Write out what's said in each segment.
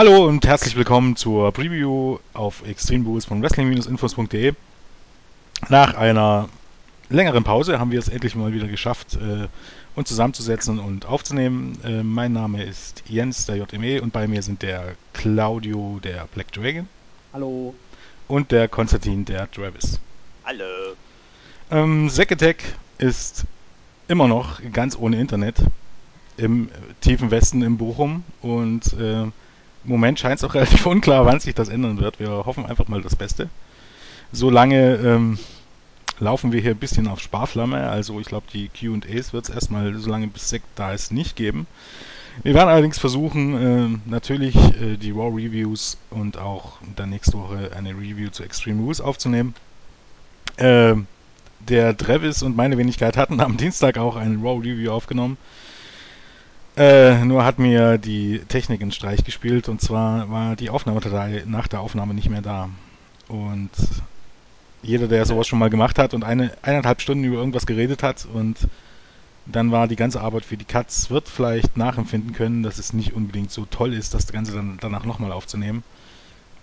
Hallo und herzlich willkommen zur Preview auf Extreme Rules von Wrestling-Infos.de. Nach einer längeren Pause haben wir es endlich mal wieder geschafft, äh, uns zusammenzusetzen und aufzunehmen. Äh, mein Name ist Jens, der JME, und bei mir sind der Claudio, der Black Dragon. Hallo. Und der Konstantin, der Travis. Hallo. Ähm, Zekatech ist immer noch ganz ohne Internet im tiefen Westen in Bochum und äh, im Moment scheint es auch relativ unklar, wann sich das ändern wird. Wir hoffen einfach mal das Beste. Solange ähm, laufen wir hier ein bisschen auf Sparflamme. Also ich glaube, die QAs wird es erstmal, solange bis Sekt da ist, nicht geben. Wir werden allerdings versuchen, äh, natürlich äh, die Raw Reviews und auch dann nächste Woche eine Review zu Extreme Rules aufzunehmen. Äh, der Travis und meine Wenigkeit hatten am Dienstag auch eine Raw Review aufgenommen. Äh, nur hat mir die Technik einen Streich gespielt und zwar war die Aufnahmedatei nach der Aufnahme nicht mehr da. Und jeder, der sowas schon mal gemacht hat und eine eineinhalb Stunden über irgendwas geredet hat und dann war die ganze Arbeit für die Cuts, wird vielleicht nachempfinden können, dass es nicht unbedingt so toll ist, das Ganze dann danach nochmal aufzunehmen.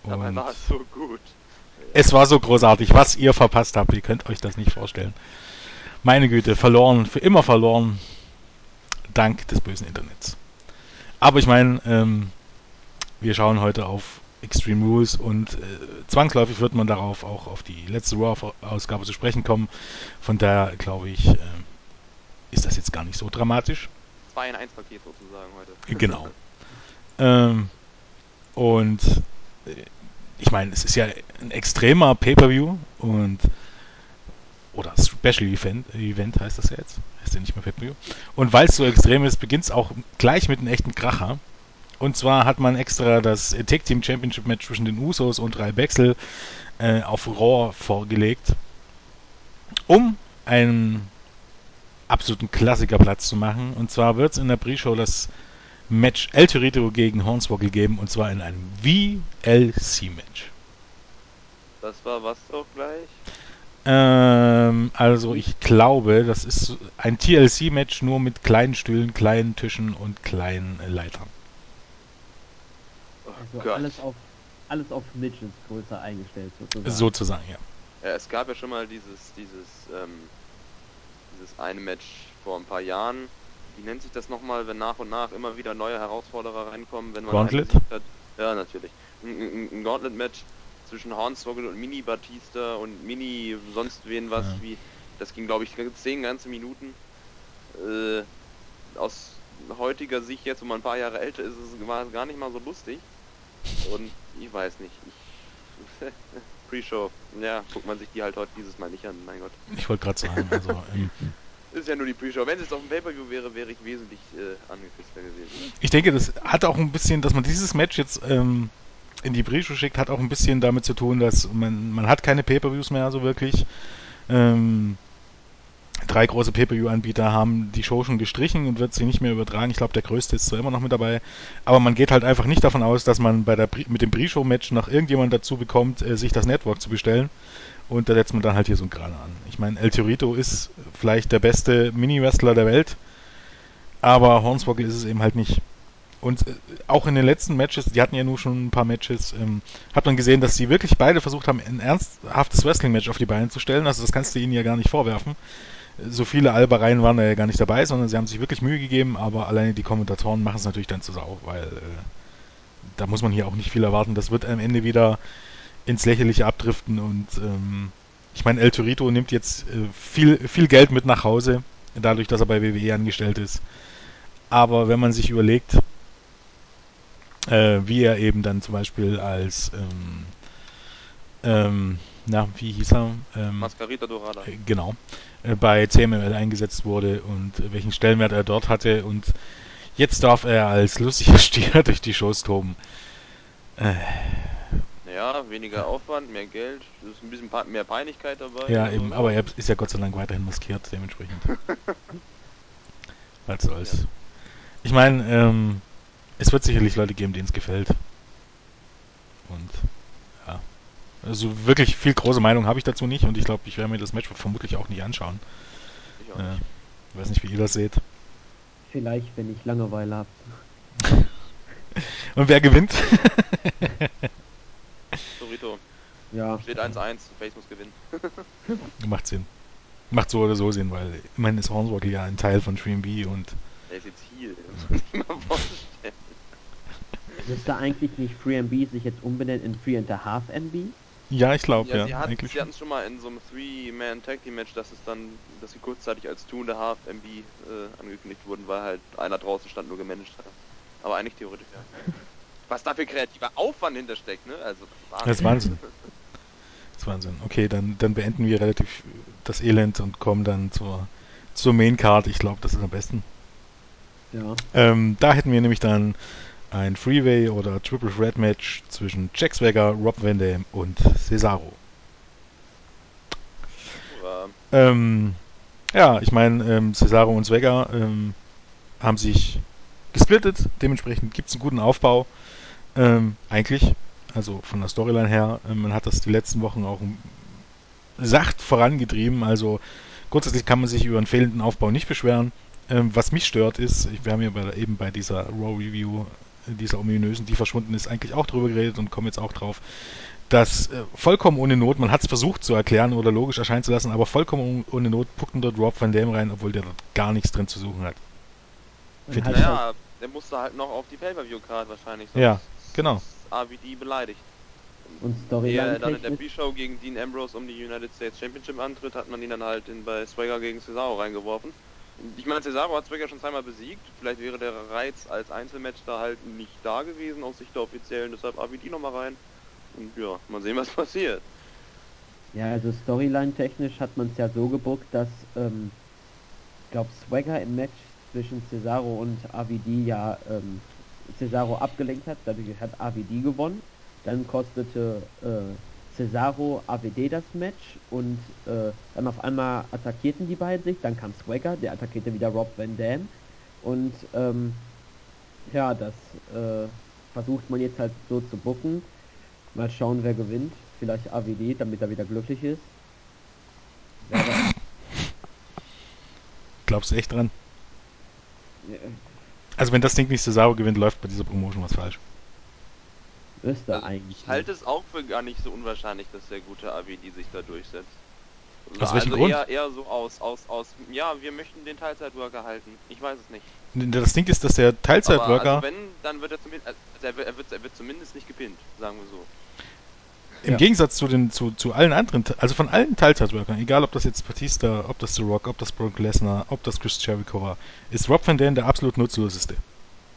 Und Aber war es so gut. Es war so großartig, was ihr verpasst habt, ihr könnt euch das nicht vorstellen. Meine Güte, verloren, für immer verloren dank des bösen Internets. Aber ich meine, ähm, wir schauen heute auf Extreme Rules und äh, zwangsläufig wird man darauf auch auf die letzte Raw-Ausgabe zu sprechen kommen. Von daher glaube ich, äh, ist das jetzt gar nicht so dramatisch. 2 in 1 Paket sozusagen heute. Genau. ähm, und äh, ich meine, es ist ja ein extremer Pay-Per-View und oder Special Event, Event heißt das ja jetzt. Heißt ja nicht mehr Pay-Per-View. Und weil es so extrem ist, beginnt es auch gleich mit einem echten Kracher. Und zwar hat man extra das Tag Team Championship Match zwischen den Usos und Rai Bexel äh, auf Raw vorgelegt, um einen absoluten Klassikerplatz zu machen. Und zwar wird es in der Pre-Show das Match El Torito gegen Hornswoggle geben und zwar in einem VLC-Match. Das war was auch gleich? Ähm, also ich glaube, das ist ein TLC-Match nur mit kleinen Stühlen, kleinen Tischen und kleinen äh, Leitern. Oh also alles auf alles auf Midgets größer eingestellt sozusagen. Sozusagen, ja. ja. Es gab ja schon mal dieses dieses ähm, dieses eine Match vor ein paar Jahren. Wie nennt sich das nochmal, wenn nach und nach immer wieder neue Herausforderer reinkommen, wenn man Gauntlet? hat? Ja, natürlich. Ein, ein, ein Gauntlet-Match zwischen Hornswoggle und Mini Batista und Mini sonst wen was, ja. wie, das ging glaube ich zehn ganze Minuten. Äh, aus heutiger Sicht jetzt, wo man ein paar Jahre älter ist, es war gar nicht mal so lustig. Und ich weiß nicht, ich Pre-Show, ja, guckt man sich die halt heute dieses Mal nicht an, mein Gott. Ich wollte gerade sagen, also ähm, ist ja nur die Pre-Show. Wenn es jetzt auf dem Pay-Per-View wäre, wäre ich wesentlich äh, angepisster gewesen. Ich denke, das hat auch ein bisschen, dass man dieses Match jetzt ähm, in die Pre-Show schickt, hat auch ein bisschen damit zu tun, dass man, man hat keine Pay-Per-Views mehr so wirklich. Ähm, drei große Pay-Per-View-Anbieter haben die Show schon gestrichen und wird sie nicht mehr übertragen. Ich glaube, der größte ist zwar immer noch mit dabei, aber man geht halt einfach nicht davon aus, dass man bei der mit dem Pre-Show-Match noch irgendjemand dazu bekommt, äh, sich das Network zu bestellen. Und da setzt man dann halt hier so ein Kraner an. Ich meine, El Torito ist vielleicht der beste Mini-Wrestler der Welt, aber Hornswoggle ist es eben halt nicht. Und äh, auch in den letzten Matches, die hatten ja nur schon ein paar Matches, ähm, hat man gesehen, dass sie wirklich beide versucht haben, ein ernsthaftes Wrestling-Match auf die Beine zu stellen. Also das kannst du ihnen ja gar nicht vorwerfen. So viele Albereien waren da ja gar nicht dabei, sondern sie haben sich wirklich Mühe gegeben, aber alleine die Kommentatoren machen es natürlich dann zu sau, weil äh, da muss man hier auch nicht viel erwarten. Das wird am Ende wieder ins Lächerliche abdriften und ähm, ich meine, El Torito nimmt jetzt äh, viel, viel Geld mit nach Hause, dadurch, dass er bei WWE angestellt ist. Aber wenn man sich überlegt, äh, wie er eben dann zum Beispiel als, ähm, ähm, na, wie hieß er? Ähm, Mascarita Dorada. Äh, genau, äh, bei CMLL eingesetzt wurde und welchen Stellenwert er dort hatte und jetzt darf er als lustiger Stier durch die Shows toben. Äh. Ja, weniger Aufwand, mehr Geld, ist ein bisschen mehr Peinlichkeit dabei. Ja, eben, aber er ist ja Gott sei Dank weiterhin maskiert, dementsprechend. Was soll's. Ja. Ich meine, ähm, es wird sicherlich Leute geben, denen es gefällt. Und ja. Also wirklich viel große Meinung habe ich dazu nicht und ich glaube, ich werde mir das Match vermutlich auch nicht anschauen. Ich auch nicht. Äh, weiß nicht, wie ihr das seht. Vielleicht, wenn ich Langeweile habe. Und wer gewinnt? Dorito. Ja. Steht 1-1, Face muss gewinnen. Macht Sinn. Macht so oder so Sinn, weil immerhin ist Hornswoggle ja ein Teil von 3MB und. Der ist jetzt hier, das muss ich mal vorstellen. Müsste eigentlich nicht 3MB sich jetzt umbenennen in 3 and a half MB? Ja, ich glaube, Ja, ja. sie, hat, eigentlich sie hatten es schon mal in so einem Three-Man Tag Team Match, dass es dann, dass sie kurzzeitig als Two and a Half MB äh, angekündigt wurden, weil halt einer draußen stand nur gemanagt hat. Aber eigentlich theoretisch ja. Was da für kreativer Aufwand hintersteckt, ne? Also Das ist Wahnsinn. Das ist Wahnsinn. Okay, dann, dann beenden wir relativ das Elend und kommen dann zur, zur Main Card. Ich glaube, das ist am besten. Ja. Ähm, da hätten wir nämlich dann ein Freeway oder Triple Threat Match zwischen Jack Swagger, Rob Van Dam und Cesaro. Ja, Ähm, ja, ich meine, ähm, Cesaro und Swagger ähm, haben sich gesplittet. Dementsprechend gibt es einen guten Aufbau. Ähm, eigentlich. Also von der Storyline her. Ähm, man hat das die letzten Wochen auch sacht vorangetrieben. Also grundsätzlich kann man sich über einen fehlenden Aufbau nicht beschweren. Ähm, was mich stört ist, ich, wir haben ja bei, eben bei dieser Raw Review, dieser ominösen, die verschwunden ist, eigentlich auch drüber geredet und kommen jetzt auch drauf, dass äh, vollkommen ohne Not, man hat es versucht zu erklären oder logisch erscheinen zu lassen, aber vollkommen ohne Not puckten dort Rob Van Dam rein, obwohl der dort gar nichts drin zu suchen hat. Halt naja, der musste halt noch auf die Pay-Per-View-Card wahrscheinlich. sonst Ja, genau. ist AVD beleidigt. Und Ehe Storyline er dann in der. Pre-Show gegen Dean Ambrose um die United States Championship antritt, hat man ihn dann halt in, bei Swagger gegen Cesaro reingeworfen. Ich meine, Cesaro hat Swagger schon zweimal besiegt. Vielleicht wäre der Reiz als Einzelmatch da halt nicht da gewesen aus Sicht der Offiziellen. Deshalb AVD nochmal rein. Und ja, mal sehen, was passiert. Ja, also Storyline technisch hat man es ja so gebuckt, dass, ähm, ich glaube, Swagger im Match zwischen Cesaro und AVD ja ähm, Cesaro abgelenkt hat, dadurch hat AVD gewonnen. Dann kostete äh, Cesaro AVD das Match und äh, dann auf einmal attackierten die beiden sich, dann kam Swagger, der attackierte wieder Rob Van Dam und ähm, ja, das äh, versucht man jetzt halt so zu bucken. Mal schauen, wer gewinnt. Vielleicht AVD, damit er wieder glücklich ist. Ja, Glaubst du echt dran? Also Also wenn das Ding nicht Cesaro gewinnt, läuft bei dieser Promotion was falsch. Müsste Also eigentlich. ich halte es auch für gar nicht so unwahrscheinlich, dass der gute AVD sich da durchsetzt. Aus welchem also Grund? Eher, eher so aus, aus, aus, ja, wir möchten den Teilzeitworker halten. Ich weiß es nicht. Das Ding ist, dass der Aber Teilzeitworker also wenn, dann wird er zumindest, also er, wird, er, wird, er wird zumindest nicht gepinnt, sagen wir so. im Ja. Gegensatz zu den zu, zu allen anderen, also von allen Teilzeitworkern, egal ob das jetzt Batista, ob das The Rock, ob das Brock Lesnar, ob das Chris Jericho war, ist Rob Van Dam der absolut nutzloseste.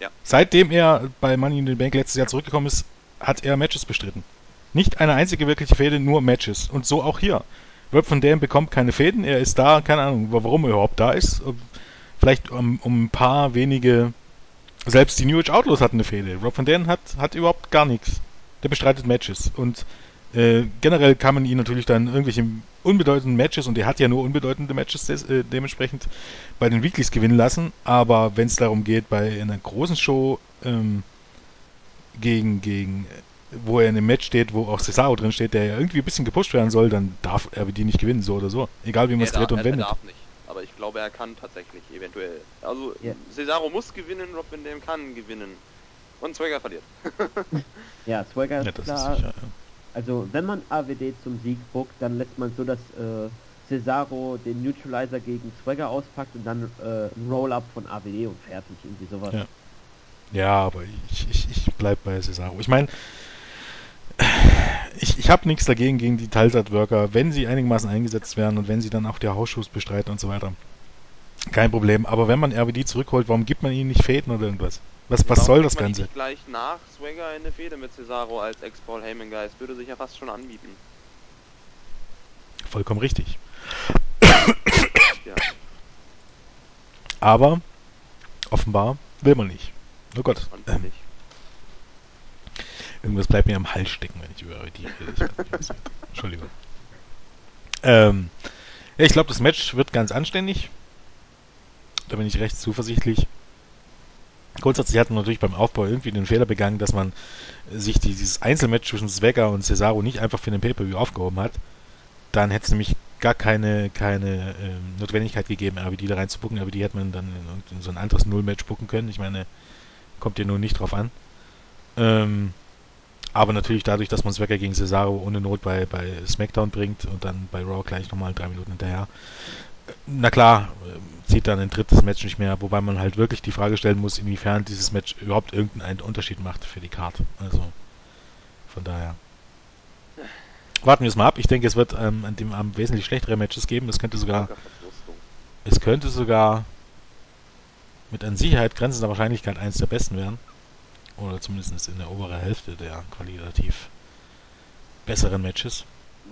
Ja. Seitdem er bei Money in the Bank letztes Jahr zurückgekommen ist, hat er Matches bestritten. Nicht eine einzige wirkliche Fehde, nur Matches. Und so auch hier. Rob Van Dam bekommt keine Fäden, er ist da, keine Ahnung, warum er überhaupt da ist. Vielleicht um, um ein paar wenige, selbst die New Age Outlaws hatten eine Fehde. Rob Van Dam hat, hat überhaupt gar nichts. Der bestreitet Matches. Und äh, generell kann man ihn natürlich dann irgendwelche unbedeutenden Matches, und er hat ja nur unbedeutende Matches des, äh, dementsprechend bei den Weeklies gewinnen lassen, aber wenn es darum geht, bei einer großen Show ähm, gegen, gegen, wo er in einem Match steht, wo auch Cesaro drin steht, der ja irgendwie ein bisschen gepusht werden soll, dann darf er die nicht gewinnen, so oder so. Egal wie man es er, dreht und er, er wendet. darf nicht. Aber ich glaube, er kann tatsächlich, eventuell. Also, Ja. Cesaro muss gewinnen, Rob Van Dam kann gewinnen. Und Swagger verliert. Ja, Swagger ist Ja, das klar. ist sicher, ja. Also, wenn man AWD zum Sieg buckt, dann lässt man so, dass äh, Cesaro den Neutralizer gegen Swagger auspackt und dann äh, ein Roll-Up von AWD und fertig, irgendwie sowas. Ja. Ja, aber ich, ich, ich bleib bei Cesaro. Ich meine, ich, ich habe nichts dagegen gegen die Teilzeitworker, wenn sie einigermaßen eingesetzt werden und wenn sie dann auch die Hausschuss bestreiten und so weiter. Kein Problem. Aber wenn man RWD zurückholt, warum gibt man ihnen nicht Fäden oder irgendwas? Was, was Warum soll das man Ganze? Nicht gleich nach Swagger in eine Fehde mit Cesaro als Ex-Paul Heyman Geist würde sich ja fast schon anbieten. Vollkommen richtig. Ja. Aber offenbar will man nicht. Oh Gott. Ähm. Irgendwas bleibt mir am Hals stecken, wenn ich über die rede. Ich. Entschuldigung. Ähm, ja, ich glaube, das Match wird ganz anständig. Da bin ich recht zuversichtlich. Grundsätzlich hat man natürlich beim Aufbau irgendwie den Fehler begangen, dass man sich dieses Einzelmatch zwischen Swagger und Cesaro nicht einfach für den Pay-Per-View aufgehoben hat. Dann hätte es nämlich gar keine, keine ähm, Notwendigkeit gegeben, RBD da reinzubucken. RBD hätte man dann in, in so ein anderes Null-Match bucken können. Ich meine, kommt ja nur nicht drauf an. Ähm, aber natürlich dadurch, dass man Swagger gegen Cesaro ohne Not bei, bei SmackDown bringt und dann bei Raw gleich nochmal drei Minuten hinterher. Na klar, äh, zieht dann ein drittes Match nicht mehr, wobei man halt wirklich die Frage stellen muss, inwiefern dieses Match überhaupt irgendeinen Unterschied macht für die Karte. Also von daher. Warten wir es mal ab. Ich denke, es wird ähm, an dem am wesentlich schlechtere Matches geben. Es könnte sogar, es könnte sogar mit an Sicherheit grenzender Wahrscheinlichkeit eines der besten werden. Oder zumindest in der oberen Hälfte der qualitativ besseren Matches.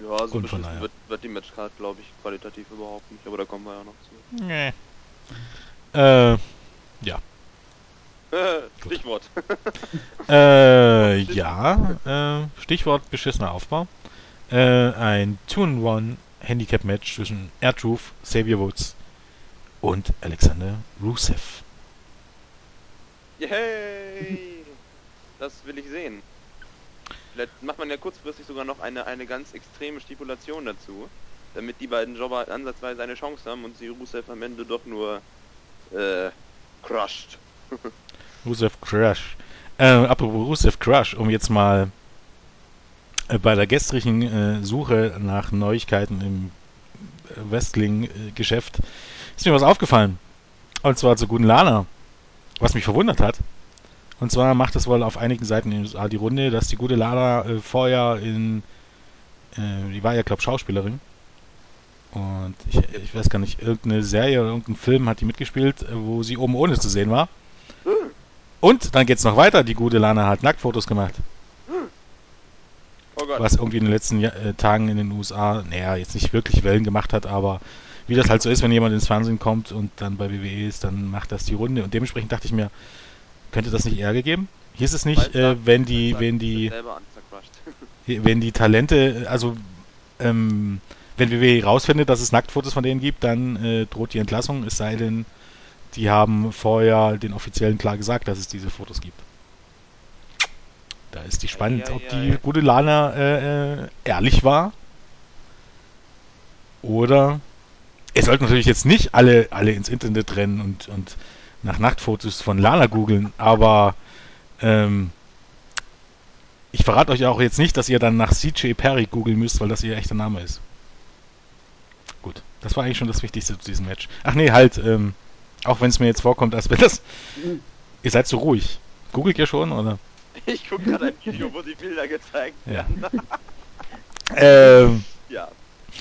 Ja, so Und von daher. wird, wird die Matchcard, glaube ich, qualitativ überhaupt nicht, aber da kommen wir ja noch zu. Nee. Äh, Stichwort. äh, ja, äh, Stichwort beschissener Aufbau. Äh, ein Two-in-One-Handicap-Match zwischen R-Truth, Xavier Woods und Alexander Rusev. Yay! Das will ich sehen. Vielleicht macht man ja kurzfristig sogar noch eine, eine ganz extreme Stipulation dazu, damit die beiden Jobber ansatzweise eine Chance haben und sie Rusev am Ende doch nur äh, crushed. Rusev Crush. Äh, apropos Rusev Crush, um jetzt mal äh, bei der gestrigen äh, Suche nach Neuigkeiten im äh, Wrestling-Geschäft ist mir was aufgefallen. Und zwar zu guten Lana. Was mich verwundert hat. Und zwar macht es wohl auf einigen Seiten in den USA die Runde, dass die gute Lana äh, vorher in. Äh, die war ja, glaube Schauspielerin. Und ich, ich weiß gar nicht, irgendeine Serie oder irgendein Film hat die mitgespielt, äh, wo sie oben ohne zu sehen war. Und dann geht's noch weiter. Die gute Lana hat Nacktfotos gemacht. Oh. Was irgendwie in den letzten äh, Tagen in den USA, naja, jetzt nicht wirklich Wellen gemacht hat, aber wie das halt so ist, wenn jemand ins Fernsehen kommt und dann bei WWE ist, dann macht das die Runde. Und dementsprechend dachte ich mir, könnte das nicht Ärger geben? Hier ist es nicht, äh, wenn die, wenn die, wenn die Talente, also ähm, wenn WWE rausfindet, dass es Nacktfotos von denen gibt, dann äh, droht die Entlassung, es sei denn, die haben vorher den Offiziellen klar gesagt, dass es diese Fotos gibt. Da ist die spannend, Ei, ei, ob die gute Lana äh, äh, ehrlich war. Oder ihr sollt natürlich jetzt nicht alle, alle ins Internet rennen und, und nach Nachtfotos von Lana googeln, aber ähm, ich verrate euch auch jetzt nicht, dass ihr dann nach CJ Perry googeln müsst, weil das ihr echter Name ist. Gut, das war eigentlich schon das Wichtigste zu diesem Match. Ach nee, halt, ähm, auch wenn es mir jetzt vorkommt, als wäre das. Ihr seid so ruhig. Googelt ihr schon, oder? Ich gucke gerade ein Video, wo die Bilder gezeigt Ja. werden. Ähm, Ja.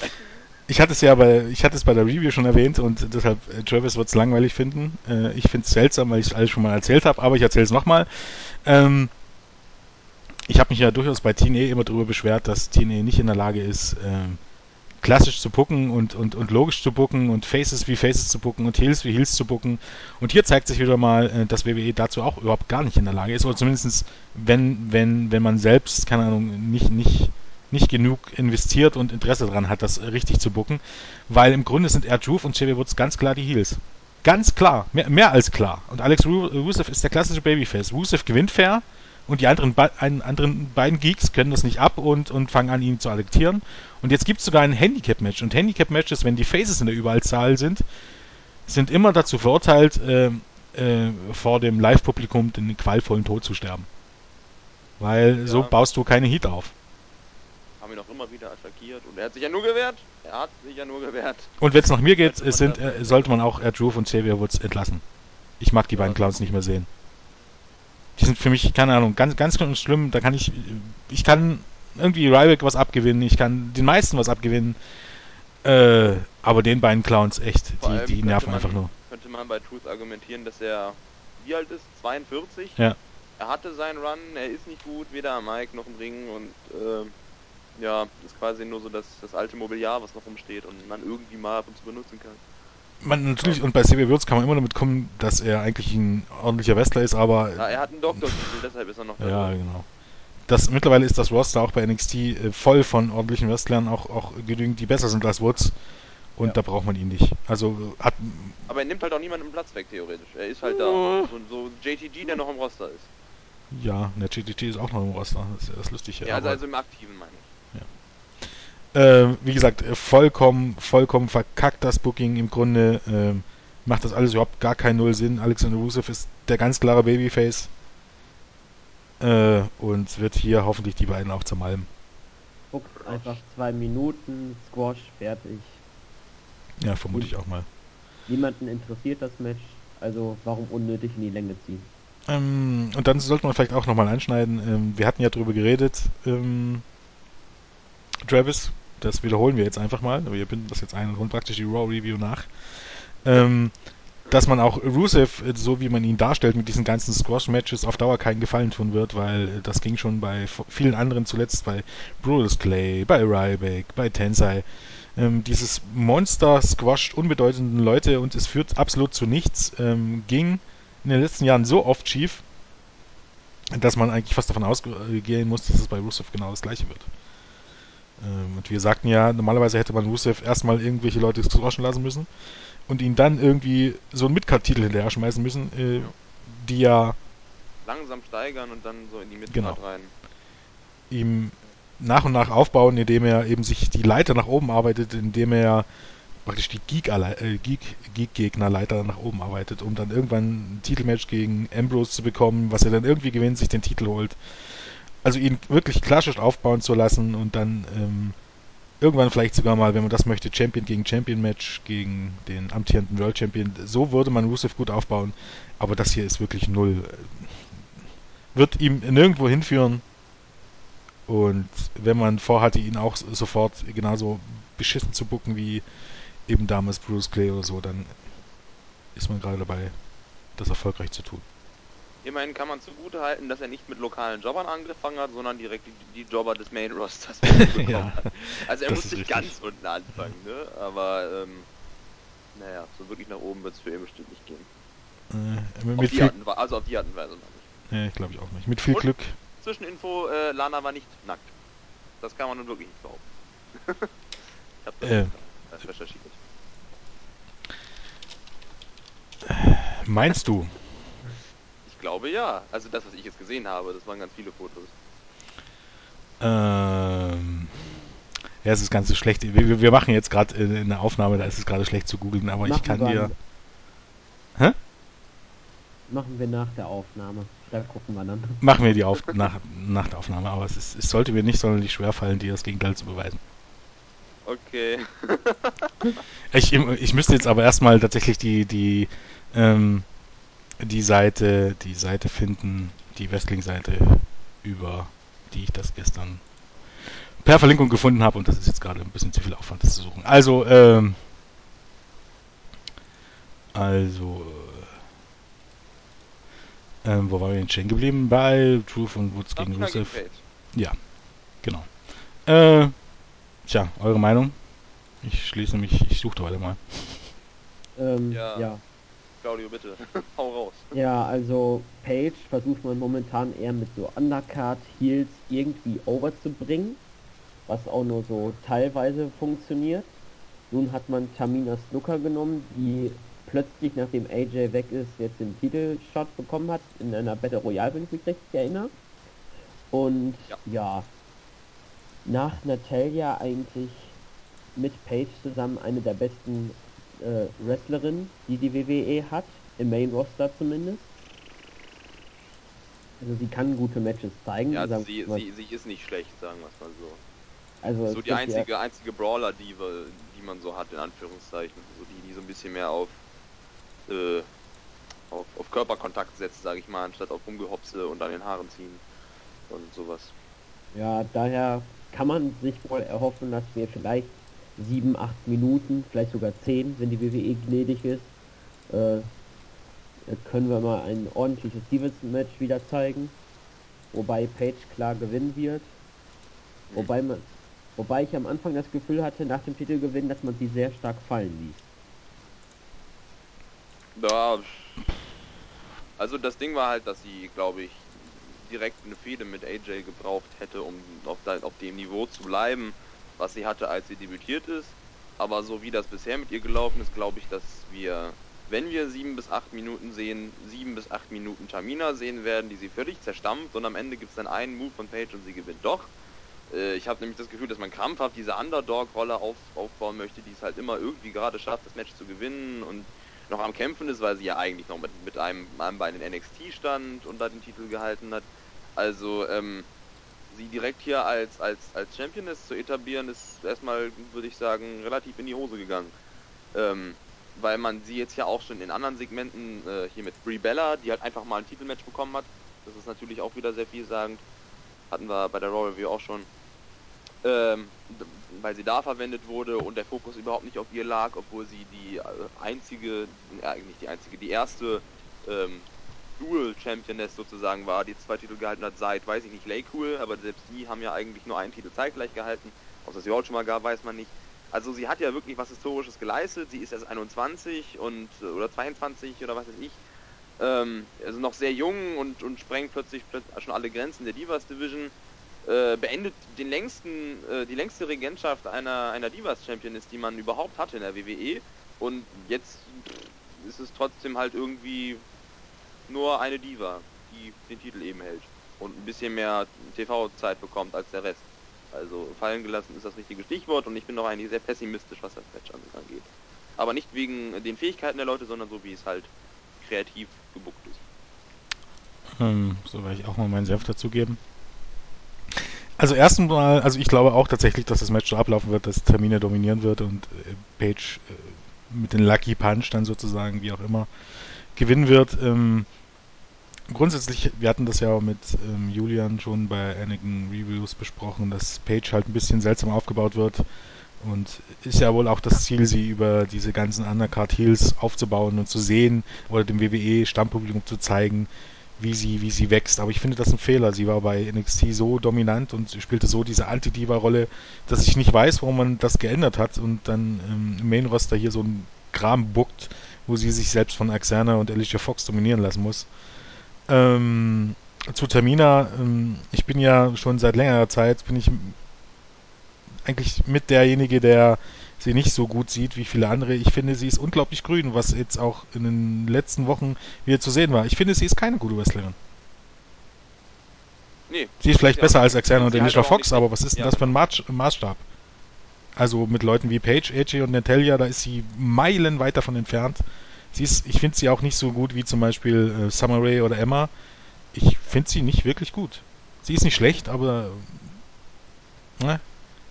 ich hatte es ja bei, ich hatte es bei der Review schon erwähnt und deshalb, äh, Travis wird es langweilig finden. Äh, ich finde es seltsam, weil ich es alles schon mal erzählt habe, aber ich erzähle es nochmal. Ähm, ich habe mich ja durchaus bei TNA immer darüber beschwert, dass TNA nicht in der Lage ist, ähm, klassisch zu bucken und, und, und logisch zu bucken und Faces wie Faces zu bucken und Heels wie Heels zu bucken. Und hier zeigt sich wieder mal, äh, dass WWE dazu auch überhaupt gar nicht in der Lage ist. Oder zumindest, wenn, wenn, wenn man selbst, keine Ahnung, nicht, nicht, nicht genug investiert und Interesse daran hat, das richtig zu bucken. Weil im Grunde sind R-Truth und Xavier Woods ganz klar die Heels. Ganz klar, mehr, mehr als klar. Und Alex Ru- Rusev ist der klassische Babyface. Rusev gewinnt fair und die anderen, be anderen beiden Geeks können das nicht ab und, und fangen an, ihn zu adaptieren. Und jetzt gibt es sogar ein Handicap-Match. Und Handicap-Matches, wenn die Faces in der Überzahl sind, sind immer dazu verurteilt, äh, äh, vor dem Live-Publikum den qualvollen Tod zu sterben. Weil so Ja. baust du keine Heat auf. Ihn auch immer wieder attackiert und er hat sich ja nur gewehrt. Er hat sich ja nur gewehrt. Und wenn es nach mir geht, Sollte sind, äh, sollte man auch Erdroof und Xavier Woods entlassen. Ich mag die Ja. beiden Clowns nicht mehr sehen. Die sind für mich, keine Ahnung, ganz, ganz schlimm. Da kann ich, ich kann irgendwie Ryback was abgewinnen, ich kann den meisten was abgewinnen. Äh, aber den beiden Clowns, echt, die, die nerven man- einfach nur. Könnte man bei Truth argumentieren, dass er wie alt ist? 42? Ja. Er hatte seinen Run, er ist nicht gut, weder am Mike noch im Ring und ähm, ja, ist quasi nur so das, das alte Mobiliar, was noch rumsteht und man irgendwie mal ab und zu benutzen kann. Man, natürlich, und bei Xavier Woods kann man immer damit kommen, dass er eigentlich ein ordentlicher Wrestler ist, aber Ja, er hat einen Doktortitel, deshalb ist er noch da. Ja, genau. Das, mittlerweile ist das Roster auch bei NXT äh, voll von ordentlichen Wrestlern, auch, auch genügend, die besser sind als Woods. Und Ja. da braucht man ihn nicht. Also hat. Aber er nimmt halt auch niemanden Platz weg, theoretisch. Er ist halt Oh. da. So, so JTG, der noch im Roster ist. Ja, der GTT ist auch noch im Roster. Das ist das Lustige. Ja, also, also im Aktiven, meine ich. Äh, wie gesagt, äh, vollkommen, vollkommen verkackt das Booking im Grunde. ähm, macht das alles überhaupt gar keinen Null Sinn. Alexander Rusev ist der ganz klare Babyface. Äh, und wird hier hoffentlich die beiden auch zermalmen. Guckt einfach zwei Minuten, Squash, fertig. Ja, vermute ich auch mal. Niemanden interessiert das Match, also warum unnötig in die Länge ziehen? Ähm, und dann sollte man vielleicht auch nochmal anschneiden. Ähm, wir hatten ja drüber geredet, ähm, Travis, das wiederholen wir jetzt einfach mal. Wir binden das jetzt ein und holen praktisch die Raw Review nach. Ähm, dass man auch Rusev, äh, so wie man ihn darstellt, mit diesen ganzen Squash-Matches auf Dauer keinen Gefallen tun wird, weil äh, das ging schon bei vielen anderen zuletzt, bei Brutus Clay, bei Ryback, bei Tensai. Ähm, dieses Monster squasht unbedeutenden Leute und es führt absolut zu nichts. Ähm, ging in den letzten Jahren so oft schief, dass man eigentlich fast davon ausgehen muss, dass es bei Rusev genau das gleiche wird. Ähm, und wir sagten ja, normalerweise hätte man Rusev erstmal irgendwelche Leute squashen lassen müssen und ihn dann irgendwie so einen Midcard-Titel hinterher schmeißen müssen, äh, die ja langsam steigern und dann so in die Midcard Genau. rein. ihm nach und nach aufbauen, indem er eben sich die Leiter nach oben arbeitet, indem er praktisch die äh, Geek- Geek-Gegner-Leiter nach oben arbeitet, um dann irgendwann ein Titelmatch gegen Ambrose zu bekommen, was er dann irgendwie gewinnt, sich den Titel holt. Also ihn wirklich klassisch aufbauen zu lassen und dann ähm, irgendwann vielleicht sogar mal, wenn man das möchte, Champion gegen Champion Match gegen den amtierenden World Champion. So würde man Rusev gut aufbauen, aber das hier ist wirklich null. Wird ihm nirgendwo hinführen. Und wenn man vorhatte, ihn auch sofort genauso beschissen zu bucken wie eben damals Bruce Clay oder so, dann ist man gerade dabei, das erfolgreich zu tun. Immerhin kann man zugute halten, dass er nicht mit lokalen Jobbern angefangen hat, sondern direkt die, die Jobber des Main Rosters bekommen Ja, hat. Also er das muss ist nicht ganz unten anfangen, ne? Aber ähm, naja, so wirklich nach oben wird es für ihn bestimmt nicht gehen. Äh, Auf viel, Weise, also auf die Art und Weise noch nicht. nee, glaube ich auch nicht. Mit viel Und? Glück. Zwischeninfo, äh, Lana war nicht nackt. Das kann man nun wirklich nicht behaupten. ich hab das Äh. äh, recherchiert. Meinst du? Ich glaube ja. Also das, was ich jetzt gesehen habe, das waren ganz viele Fotos. Ähm, ja, es ist ganz so schlecht. Wir, wir- machen jetzt gerade eine Aufnahme, da ist es gerade schlecht zu googeln, aber ich Machen kann wir dir. Hä? Machen wir nach der Aufnahme. Da gucken wir dann. Machen wir die auf, nach, nach der Aufnahme, aber es, ist, es sollte mir nicht sonderlich schwer fallen, dir das Gegenteil zu beweisen. Okay. Ich, ich müsste jetzt aber erstmal tatsächlich die, die, ähm, die Seite, die Seite finden, die Wrestling-Seite, über die ich das gestern per Verlinkung gefunden habe und das ist jetzt gerade ein bisschen zu viel Aufwand, das zu suchen. Also, ähm, also, äh, ähm, wo waren wir denn stehen geblieben? Bei Truth und Woods gegen Rusev. Page. Genau. Äh, tja, eure Meinung? Ich schließe mich, ich suchte heute mal. Ähm, Ja. ja. Claudio, bitte. Hau raus. Ja, also Page versucht man momentan eher mit so Undercard Heels irgendwie overzubringen, was auch nur so teilweise funktioniert. Nun hat man Tamina Snooker genommen, die plötzlich, nachdem AJ weg ist, jetzt den Titelshot bekommen hat, in einer Battle Royale, wenn ich mich richtig erinnere. Und Ja. ja, nach Natalia eigentlich mit Page zusammen eine der besten äh, Wrestlerinnen, die die WWE hat, im Main Roster zumindest. Also sie kann gute Matches zeigen. Ja, also sie, sie, sie ist nicht schlecht, sagen wir es mal so. also So die einzige, einzige Brawler-Diva, die man so hat, in Anführungszeichen. So die, die so ein bisschen mehr auf, äh, auf, auf Körperkontakt setzt, sage ich mal, anstatt auf Rumgehopse und an den Haaren ziehen und sowas. Ja, daher kann man sich wohl erhoffen, dass wir vielleicht sieben, acht Minuten, vielleicht sogar zehn, wenn die WWE gnädig ist, äh, können wir mal ein ordentliches Divas-Match wieder zeigen, wobei Page klar gewinnen wird. Wobei man, wobei ich am Anfang das Gefühl hatte, nach dem Titelgewinn, dass man sie sehr stark fallen ließ. Da, also das Ding war halt, dass sie, glaube ich, direkt eine Fehde mit AJ gebraucht hätte, um auf, auf dem Niveau zu bleiben, was sie hatte, als sie debütiert ist. Aber so wie das bisher mit ihr gelaufen ist, glaube ich, dass wir, wenn wir sieben bis acht Minuten sehen, sieben bis acht Minuten Tamina sehen werden, die sie völlig zerstampft und am Ende gibt es dann einen Move von Paige und sie gewinnt doch. Äh, Ich habe nämlich das Gefühl, dass man krampfhaft diese Underdog-Rolle auf, aufbauen möchte, die es halt immer irgendwie gerade schafft, das Match zu gewinnen und noch am Kämpfen ist, weil sie ja eigentlich noch mit, mit einem, einem Bein in NXT stand und da den Titel gehalten hat. Also, ähm, sie direkt hier als, als, als Championess zu etablieren, ist erstmal, würde ich sagen, relativ in die Hose gegangen. Ähm, weil man sie jetzt ja auch schon in anderen Segmenten, äh, hier mit Brie Bella, die halt einfach mal ein Titelmatch bekommen hat. Das ist natürlich auch wieder sehr vielsagend. Hatten wir bei der Royal Review auch schon. Ähm, weil sie da verwendet wurde und der Fokus überhaupt nicht auf ihr lag, obwohl sie die äh, einzige, äh, die einzige, die erste ähm, Dual Championess sozusagen war, die zwei Titel gehalten hat seit, weiß ich nicht, Cool, aber selbst die haben ja eigentlich nur einen Titel zeitgleich gehalten. Ob es überhaupt schon mal gab, weiß man nicht. Also sie hat ja wirklich was Historisches geleistet. Sie ist erst 21 und oder 22 oder was weiß ich. Ähm, also noch sehr jung und, und sprengt plötzlich, plötzlich schon alle Grenzen der Divas Division. Äh, beendet den längsten, äh, die längste Regentschaft einer, einer Divas Championess, die man überhaupt hatte in der WWE. Und jetzt ist es trotzdem halt irgendwie nur eine Diva, die den Titel eben hält und ein bisschen mehr TV-Zeit bekommt als der Rest. Also fallen gelassen ist das richtige Stichwort und ich bin noch eigentlich sehr pessimistisch, was das Match angeht. Aber nicht wegen den Fähigkeiten der Leute, sondern so wie es halt kreativ gebuckt ist. Ähm, so werde ich auch mal meinen Senf dazugeben. Also erstens mal, also ich glaube auch tatsächlich, dass das Match so ablaufen wird, dass Termine dominieren wird und äh, Page äh, mit dem Lucky Punch dann sozusagen, wie auch immer, gewinnen wird. Ähm, grundsätzlich, wir hatten das ja mit ähm, Julian schon bei einigen Reviews besprochen, dass Page halt ein bisschen seltsam aufgebaut wird. Und ist ja wohl auch das Ziel, sie über diese ganzen Undercard Heels aufzubauen und zu sehen oder dem WWE Stammpublikum zu zeigen, wie sie, wie sie wächst. Aber ich finde das ein Fehler. Sie war bei NXT so dominant und spielte so diese Anti-Diva-Rolle, dass ich nicht weiß, warum man das geändert hat und dann ähm, im Main-Roster hier so ein Kram buckt, wo sie sich selbst von Axana und Alicia Fox dominieren lassen muss. Ähm, zu Termina, ähm, ich bin ja schon seit längerer Zeit, bin ich eigentlich mit derjenige, der sie nicht so gut sieht wie viele andere. Ich finde, sie ist unglaublich grün, was jetzt auch in den letzten Wochen wieder zu sehen war. Ich finde, sie ist keine gute Wrestlerin. Nee. Sie ist vielleicht besser als Xana und Alicia Fox, aber was ist denn ja, das für ein Maßstab? Also mit Leuten wie Paige, AJ und Natalia, da ist sie meilenweit davon entfernt. Sie ist, ich finde sie auch nicht so gut wie zum Beispiel äh, Summer Rae oder Emma. Ich finde sie nicht wirklich gut. Sie ist nicht schlecht, aber ne,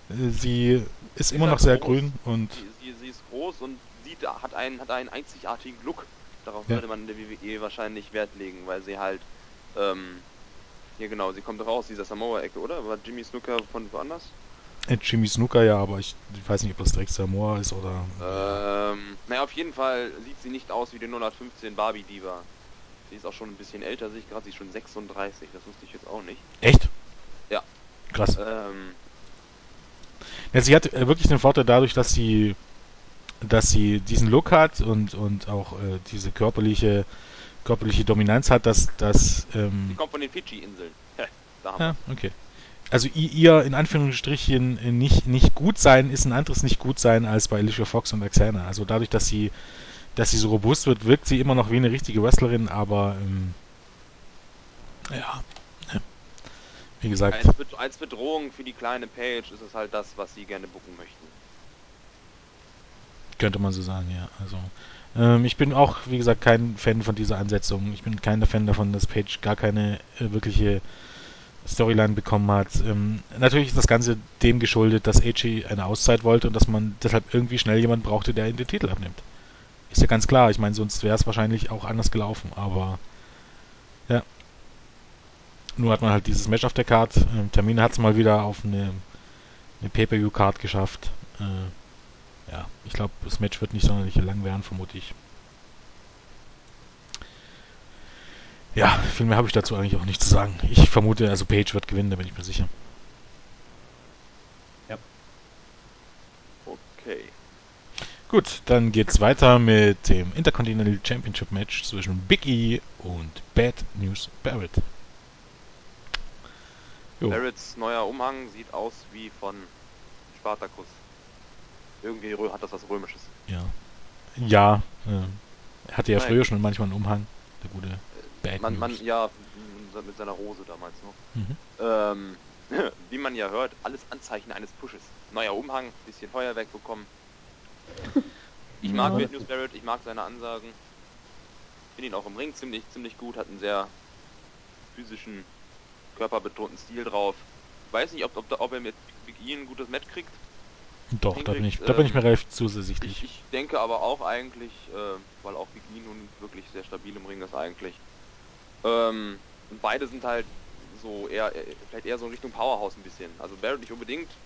sie ist sie immer ist noch sehr groß. grün und. Sie, sie, sie, ist groß und sie hat einen, hat einen einzigartigen Look. Darauf ja. würde man in der WWE wahrscheinlich Wert legen, weil sie halt. Ähm, ja, genau, sie kommt raus, dieser Samoa-Ecke, oder? War Jimmy Snooker von woanders? Äh, Jimmy Snooker, ja, aber ich, ich, weiß nicht, ob das direkt Samoa ist oder. Ähm, naja, auf jeden Fall sieht sie nicht aus wie die 015 Barbie Diva. Sie ist auch schon ein bisschen älter, sehe ich gerade. Sie ist schon 36, das wusste ich jetzt auch nicht. Echt? Ja. Krass. Ähm, ja, sie hat äh, wirklich den Vorteil dadurch, dass sie dass sie diesen Look hat und, und auch äh, diese körperliche körperliche Dominanz hat, dass das. Ähm, sie kommt von den Fidschi-Inseln. ja, okay also ihr in Anführungsstrichen nicht, nicht gut sein ist ein anderes nicht gut sein als bei Alicia Fox und Axana. Also dadurch, dass sie, dass sie so robust wird, wirkt sie immer noch wie eine richtige Wrestlerin, aber ähm, ja. Wie gesagt. Als, Be als, Bedrohung für die kleine Page ist es halt das, was sie gerne bucken möchten. Könnte man so sagen, ja. Also ähm, ich bin auch, wie gesagt, kein Fan von dieser Ansetzung. Ich bin kein Fan davon, dass Page gar keine äh, wirkliche Storyline bekommen hat. Ähm, natürlich ist das Ganze dem geschuldet, dass AJ eine Auszeit wollte und dass man deshalb irgendwie schnell jemanden brauchte, der ihn den Titel abnimmt. Ist ja ganz klar. Ich meine, sonst wäre es wahrscheinlich auch anders gelaufen, aber ja. Nur hat man halt dieses Match auf der Card. Ähm, Termine hat es mal wieder auf eine, eine Pay-Per-View-Card geschafft. Äh, ja, ich glaube, das Match wird nicht sonderlich lang werden, vermute ich. Ja, viel mehr habe ich dazu eigentlich auch nicht zu sagen. Ich vermute, also Page wird gewinnen, da bin ich mir sicher. Ja. Okay. Gut, dann geht's weiter mit dem Intercontinental Championship Match zwischen Big E und Bad News Barrett. Jo. Barretts neuer Umhang sieht aus wie von Spartacus. Irgendwie hat das was Römisches. Ja. Ja, äh, er hatte ja Nein. früher schon manchmal einen Umhang, der gute Bad man, man, ja, mit seiner Rose damals noch. Mhm. Ähm, wie man ja hört, alles Anzeichen eines Pushes. Neuer Umhang, bisschen Feuerwerk bekommen. Ich mag ja. News Barrett, ich mag seine Ansagen. Finde ihn auch im Ring ziemlich, ziemlich gut, hat einen sehr physischen körperbetonten Stil drauf. Weiß nicht, ob, ob, ob er mit Big E ein gutes Match kriegt. Doch, da bin ich, da bin ich mir ähm, relativ zuversichtlich. Ich, ich denke aber auch eigentlich, äh, weil auch Big E nun wirklich sehr stabil im Ring ist eigentlich. Ähm, und beide sind halt so eher, eher- vielleicht eher so in Richtung Powerhouse ein bisschen. Also Barrett nicht unbedingt,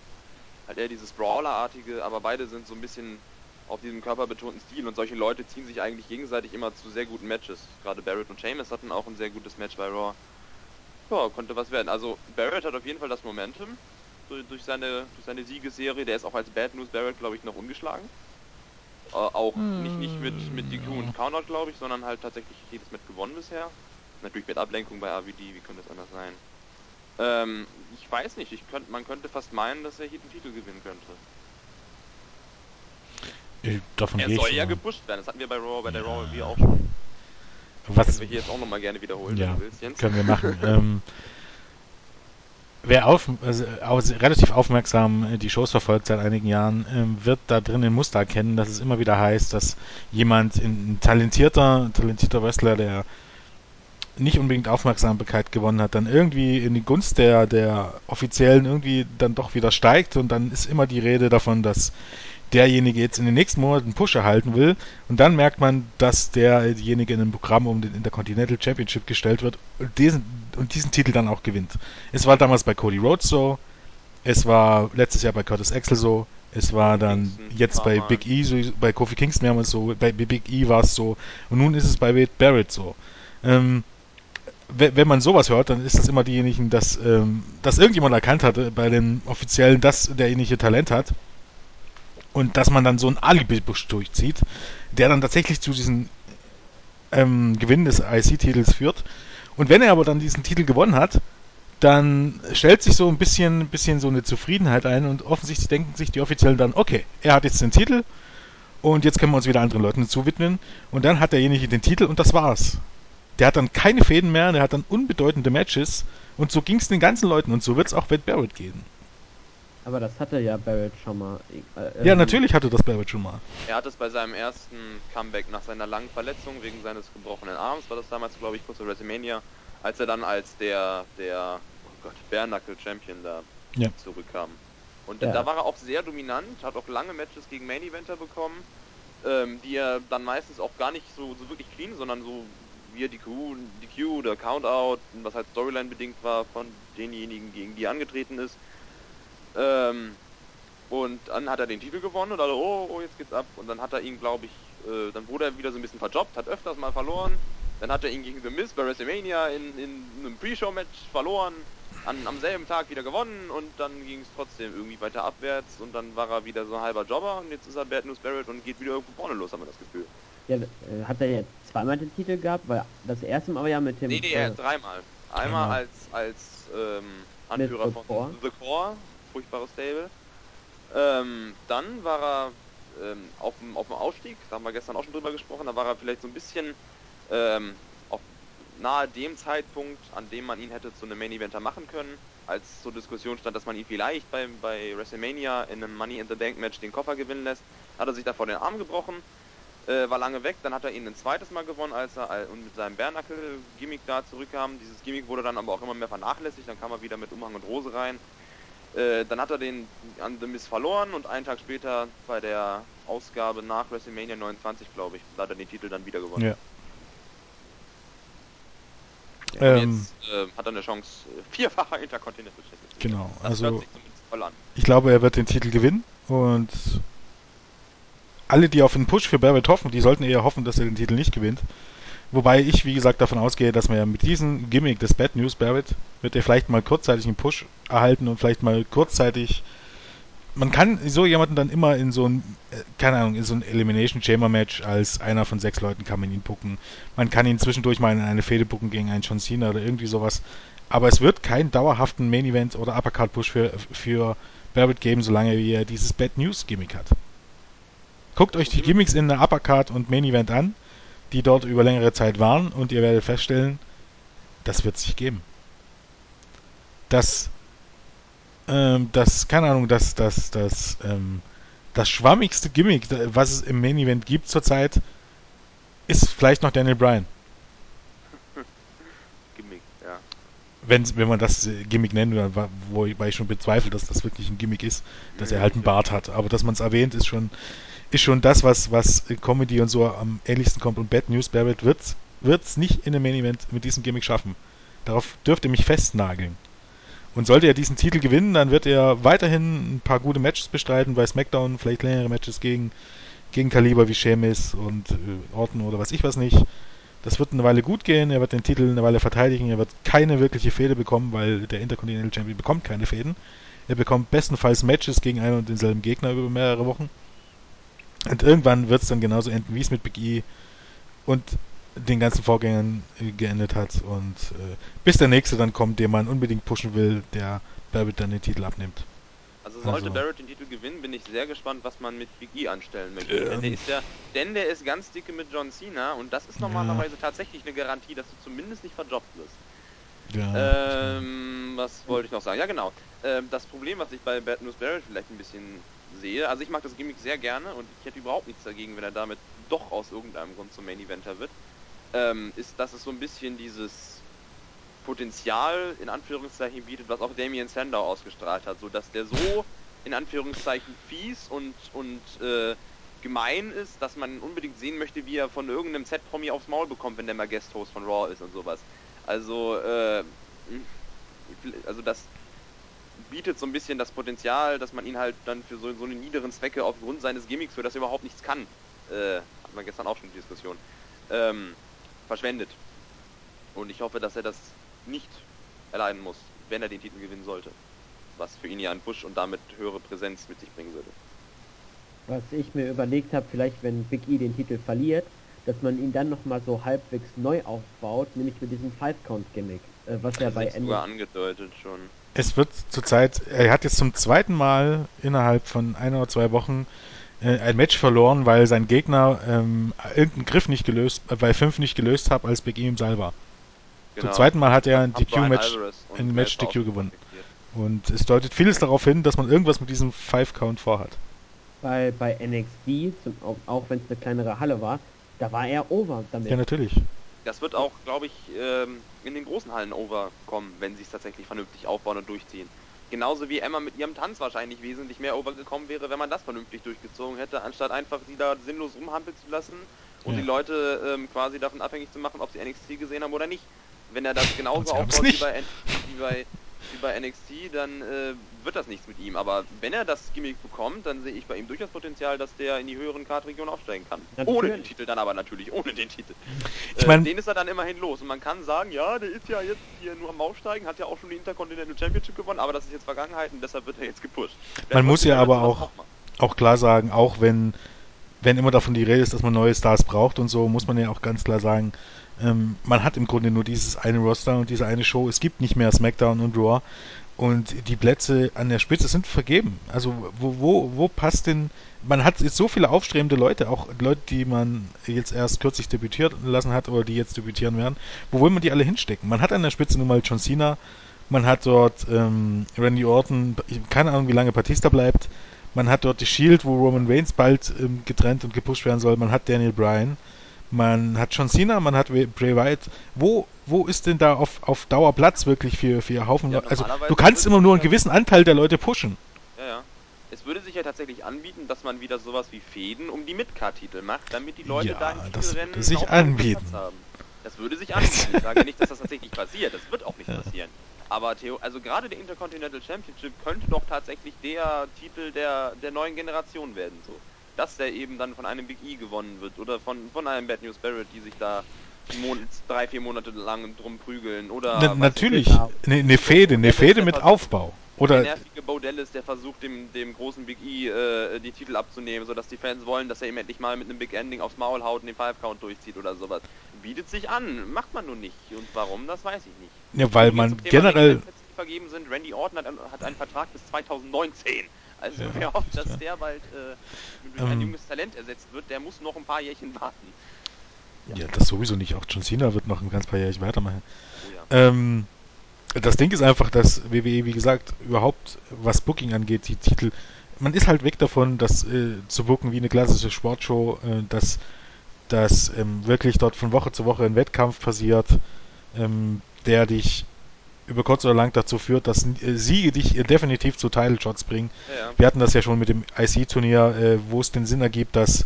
halt eher dieses Brawler-artige, aber beide sind so ein bisschen auf diesem körperbetonten Stil und solche Leute ziehen sich eigentlich gegenseitig immer zu sehr guten Matches. Gerade Barrett und Sheamus hatten auch ein sehr gutes Match bei Raw. Ja, konnte was werden. Also Barrett hat auf jeden Fall das Momentum durch, seine durch seine Siegesserie. Der ist auch als Bad News Barrett, glaube ich, noch ungeschlagen. Äh, auch nicht, nicht mit, mit DQ und Countout, glaube ich, sondern halt tatsächlich jedes Match gewonnen bisher. Natürlich mit Ablenkung bei AVD, wie könnte es anders sein? Ähm, ich weiß nicht, ich könnt, man könnte fast meinen, dass er hier den Titel gewinnen könnte. Ich, davon Er soll ja mal. gepusht werden, das hatten wir bei Raw, bei der Ja. Raw Review auch schon. Was, Können wir hier jetzt auch nochmal gerne wiederholen, Ja, wenn du willst, Jens. können wir machen. ähm, wer auf, also, relativ aufmerksam äh, die Shows verfolgt seit einigen Jahren, ähm, wird da drin ein Muster erkennen, dass es immer wieder heißt, dass jemand, ein talentierter, talentierter Wrestler, der nicht unbedingt Aufmerksamkeit gewonnen hat, dann irgendwie in die Gunst der, der Offiziellen irgendwie dann doch wieder steigt und dann ist immer die Rede davon, dass derjenige jetzt in den nächsten Monaten einen Push erhalten will und dann merkt man, dass derjenige in ein Programm um den Intercontinental Championship gestellt wird und diesen, und diesen Titel dann auch gewinnt. Es war damals bei Cody Rhodes so, es war letztes Jahr bei Curtis Axel so, es war dann jetzt bei. Big E, so, bei Kofi Kingston mehrmals so, bei Big E war es so und nun ist es bei Wade Barrett so. Ähm, wenn man sowas hört, dann ist es immer diejenigen, dass, ähm, dass irgendjemand erkannt hatte bei den Offiziellen, dass derjenige Talent hat und dass man dann so einen Alibi-Busch durchzieht, der dann tatsächlich zu diesem ähm, Gewinn des IC-Titels führt. Und wenn er aber dann diesen Titel gewonnen hat, dann stellt sich so ein bisschen, bisschen so eine Zufriedenheit ein und offensichtlich denken sich die Offiziellen dann, okay, er hat jetzt den Titel und jetzt können wir uns wieder anderen Leuten zuwidmen und dann hat derjenige den Titel und das war's. Der hat dann keine Fäden mehr, der hat dann unbedeutende Matches und so ging es den ganzen Leuten und so wird es auch Wade Barrett gehen. Aber das hatte ja Barrett schon mal. Äh, Ja, ähm, natürlich hatte das Barrett schon mal. Er hat es bei seinem ersten Comeback nach seiner langen Verletzung wegen seines gebrochenen Arms, war das damals, glaube ich, kurz vor WrestleMania, als er dann als der, der, oh Gott, Bare Knuckle Champion da Ja. zurückkam. Und Ja. da war er auch sehr dominant, hat auch lange Matches gegen Main Eventer bekommen, ähm, die er dann meistens auch gar nicht so, so wirklich clean, sondern so wie er die Q, die Q oder Countout, was halt Storyline bedingt war von denjenigen, gegen die angetreten ist. Ähm, und dann hat er den Titel gewonnen und alle, oh, oh, jetzt geht's ab. Und dann hat er ihn, glaube ich, äh, dann wurde er wieder so ein bisschen verjobbt, hat öfters mal verloren. Dann hat er ihn gegen The Miz bei WrestleMania in, in einem Pre-Show-Match verloren, an, am selben Tag wieder gewonnen und dann ging es trotzdem irgendwie weiter abwärts und dann war er wieder so ein halber Jobber und jetzt ist er Bad News Barrett und geht wieder irgendwo vorne los, haben wir das Gefühl. Ja, äh, hat er jetzt zweimal den Titel gehabt? Weil das erste Mal war ja mit dem. Nee, nee, äh, dreimal. Einmal Dreimal. als, als ähm, Anführer The von Core. The Core, furchtbares Stable. Ähm, dann war er ähm, auf, dem, auf dem Aufstieg, da haben wir gestern auch schon drüber gesprochen, da war er vielleicht so ein bisschen ähm, auf nahe dem Zeitpunkt, an dem man ihn hätte zu einem Main Eventer machen können, als zur Diskussion stand, dass man ihn vielleicht bei, bei WrestleMania in einem Money in the Bank Match den Koffer gewinnen lässt, hat er sich davor den Arm gebrochen, äh, war lange weg, dann hat er ihn ein zweites Mal gewonnen, als er und mit seinem Bärnackel-Gimmick da zurückkam. Dieses Gimmick wurde dann aber auch immer mehr vernachlässigt, dann kam er wieder mit Umhang und Rose rein. Äh, dann hat er den an The Miz verloren und einen Tag später bei der Ausgabe nach WrestleMania 29, glaube ich, da hat er den Titel dann wieder gewonnen. Ja. Und Ähm, jetzt äh, hat er eine Chance, äh, vierfacher Intercontinental Champion. Genau, Das also-. Ich glaube, er wird den Titel gewinnen und alle, die auf einen Push für Barrett hoffen, die sollten eher hoffen, dass er den Titel nicht gewinnt. Wobei ich, wie gesagt, davon ausgehe, dass man ja mit diesem Gimmick des Bad News Barrett wird er vielleicht mal kurzzeitig einen Push erhalten und vielleicht mal kurzzeitig. Man kann so jemanden dann immer in so ein, äh, keine Ahnung, in so ein Elimination Chamber Match als einer von sechs Leuten kann man ihn bucken. Man kann ihn zwischendurch mal in eine Fehde bucken gegen einen John Cena oder irgendwie sowas. Aber es wird keinen dauerhaften Main Event oder Uppercut Push für, für Barrett geben, solange er dieses Bad News Gimmick hat. Guckt euch die Gimmicks in der Uppercard und Main Event an, die dort über längere Zeit waren, und ihr werdet feststellen, das wird sich geben. Das, ähm, das, keine Ahnung, das, das, das, ähm, das schwammigste Gimmick, was es im Main Event gibt zurzeit, ist vielleicht noch Daniel Bryan. Gimmick, ja. wenn, wenn man das Gimmick nennt, wobei ich schon bezweifle, dass das wirklich ein Gimmick ist, dass er halt einen Bart hat. Aber dass man es erwähnt, ist schon, ist schon das, was, was Comedy und so am ähnlichsten kommt. Und Bad News Barrett wird es nicht in einem Main Event mit diesem Gimmick schaffen. Darauf dürfte mich festnageln. Und sollte er diesen Titel gewinnen, dann wird er weiterhin ein paar gute Matches bestreiten bei SmackDown, vielleicht längere Matches gegen, gegen Kaliber wie Sheamus und äh, Orton oder was ich was nicht. Das wird eine Weile gut gehen, er wird den Titel eine Weile verteidigen, er wird keine wirkliche Fehde bekommen, weil der Intercontinental Champion bekommt keine Fäden. Er bekommt bestenfalls Matches gegen einen und denselben Gegner über mehrere Wochen. Und irgendwann wird es dann genauso enden, wie es mit Big E und den ganzen Vorgängern äh, geendet hat. Und äh, bis der nächste dann kommt, den man unbedingt pushen will, der Barrett dann den Titel abnimmt. Also sollte also, Barrett den Titel gewinnen, bin ich sehr gespannt, was man mit Big E anstellen möchte. Ähm, denn, der ist ja, denn der ist ganz dicke mit John Cena und das ist normalerweise ja. tatsächlich eine Garantie, dass du zumindest nicht verjobbt wirst. Ja, ähm, was wollte ich noch sagen? Ja, genau. Ähm, das Problem, was ich bei Bad News Barrett vielleicht ein bisschen sehe, also ich mag das Gimmick sehr gerne und ich hätte überhaupt nichts dagegen, wenn er damit doch aus irgendeinem Grund zum Main Eventer wird, ähm, ist, dass es so ein bisschen dieses Potenzial in Anführungszeichen bietet, was auch Damien Sandow ausgestrahlt hat, so dass der so in Anführungszeichen fies und und äh, gemein ist, dass man unbedingt sehen möchte, wie er von irgendeinem Z-Promi aufs Maul bekommt, wenn der mal Guest-Host von Raw ist und sowas. Also, äh, also das bietet so ein bisschen das Potenzial, dass man ihn halt dann für so, so eine niederen Zwecke aufgrund seines Gimmicks, für das er überhaupt nichts kann, äh, hat man gestern auch schon die Diskussion, ähm, verschwendet. Und ich hoffe, dass er das nicht erleiden muss, wenn er den Titel gewinnen sollte. Was für ihn ja einen Push und damit höhere Präsenz mit sich bringen würde. Was ich mir überlegt habe, vielleicht wenn Big E den Titel verliert, dass man ihn dann nochmal so halbwegs neu aufbaut, nämlich mit diesem Five-Count-Gimmick, äh, was er bei Ende... angedeutet schon. Es wird zurzeit, er hat jetzt zum zweiten Mal innerhalb von ein oder zwei Wochen äh, ein Match verloren, weil sein Gegner ähm, irgendeinen Griff nicht gelöst, äh, bei fünf nicht gelöst hat, als Big E im Seil war. Genau. Zum zweiten Mal hat er ein DQ-Match, ein Match DQ gewonnen. Und es deutet vieles darauf hin, dass man irgendwas mit diesem Five-Count vorhat. Bei, bei NXT, zum, auch, auch wenn es eine kleinere Halle war, da war er over damit. Ja, natürlich. Das wird auch, glaube ich, ähm, in den großen Hallen overkommen, wenn sie es tatsächlich vernünftig aufbauen und durchziehen. Genauso wie Emma mit ihrem Tanz wahrscheinlich wesentlich mehr overgekommen wäre, wenn man das vernünftig durchgezogen hätte, anstatt einfach sie da sinnlos rumhampeln zu lassen und ja. die Leute ähm, quasi davon abhängig zu machen, ob sie NXT gesehen haben oder nicht. Wenn er das genauso aufbaut wie bei, wie bei, wie bei NXT, dann äh, wird das nichts mit ihm. Aber wenn er das Gimmick bekommt, dann sehe ich bei ihm durchaus Potenzial, dass der in die höheren Kartregionen aufsteigen kann. Natürlich. Ohne den Titel dann aber natürlich, ohne den Titel. Ich mein, äh, den ist er dann immerhin los. Und man kann sagen, ja, der ist ja jetzt hier nur am Aufsteigen, hat ja auch schon die Intercontinental Championship gewonnen, aber das ist jetzt Vergangenheit und deshalb wird er jetzt gepusht. man muss ja aber auch, auch, auch klar sagen, auch wenn wenn immer davon die Rede ist, dass man neue Stars braucht und so, muss man ja auch ganz klar sagen, ähm, man hat im Grunde nur dieses eine Roster und diese eine Show. Es gibt nicht mehr SmackDown und Raw. Und die Plätze an der Spitze sind vergeben. Also wo, wo, wo passt denn... Man hat jetzt so viele aufstrebende Leute, auch Leute, die man jetzt erst kürzlich debütiert lassen hat oder die jetzt debütieren werden. Wo will man die alle hinstecken? Man hat an der Spitze nun mal John Cena, man hat dort ähm, Randy Orton, keine Ahnung, wie lange Batista bleibt. Man hat dort die Shield, wo Roman Reigns bald ähm, getrennt und gepusht werden soll. Man hat Daniel Bryan. Man hat John Cena, man hat Bray Wyatt. Wo, wo ist denn da auf, auf Dauer Platz wirklich für, für Haufen? Ja, also du kannst immer nur einen gewissen Anteil der Leute pushen. Ja, ja. Es würde sich ja tatsächlich anbieten, dass man wieder sowas wie Fäden um die Midcard-Titel macht, damit die Leute ja, da im das würde sich anbieten. haben. Das würde sich anbieten. Ich sage nicht, dass das tatsächlich passiert. Das wird auch nicht ja. passieren. Aber Theo, also gerade der Intercontinental Championship könnte doch tatsächlich der Titel der, der neuen Generation werden. So dass der eben dann von einem Big E gewonnen wird oder von, von einem Bad News Barrett, die sich da Mon drei, vier Monate lang drum prügeln oder. Na, natürlich, eine ne Fehde, eine Fehde mit Aufbau. Oder der nervige Bo Dallas, der versucht, dem, dem großen Big E äh, die Titel abzunehmen, sodass die Fans wollen, dass er ihm endlich mal mit einem Big Ending aufs Maul haut und den Five Count durchzieht oder sowas. Bietet sich an, macht man nur nicht. Und warum, das weiß ich nicht. Ja, weil man generell. Vergeben sind. Randy Orton hat, hat einen Vertrag bis 2019. Also ja, wer hofft, dass der bald äh, durch ein ähm, junges Talent ersetzt wird, der muss noch ein paar Jährchen warten. Ja. ja, das sowieso nicht. Auch John Cena wird noch ein ganz paar Jährchen weitermachen. Oh, ja. ähm, das Ding ist einfach, dass WWE, wie gesagt, überhaupt, was Booking angeht, die Titel, man ist halt weg davon, das äh, zu booken wie eine klassische Sportshow, äh, dass, dass ähm, wirklich dort von Woche zu Woche ein Wettkampf passiert, ähm, der dich über kurz oder lang dazu führt, dass äh, Siege dich äh, definitiv zu Title Shots bringen. Ja. Wir hatten das ja schon mit dem IC-Turnier, äh, wo es den Sinn ergibt, dass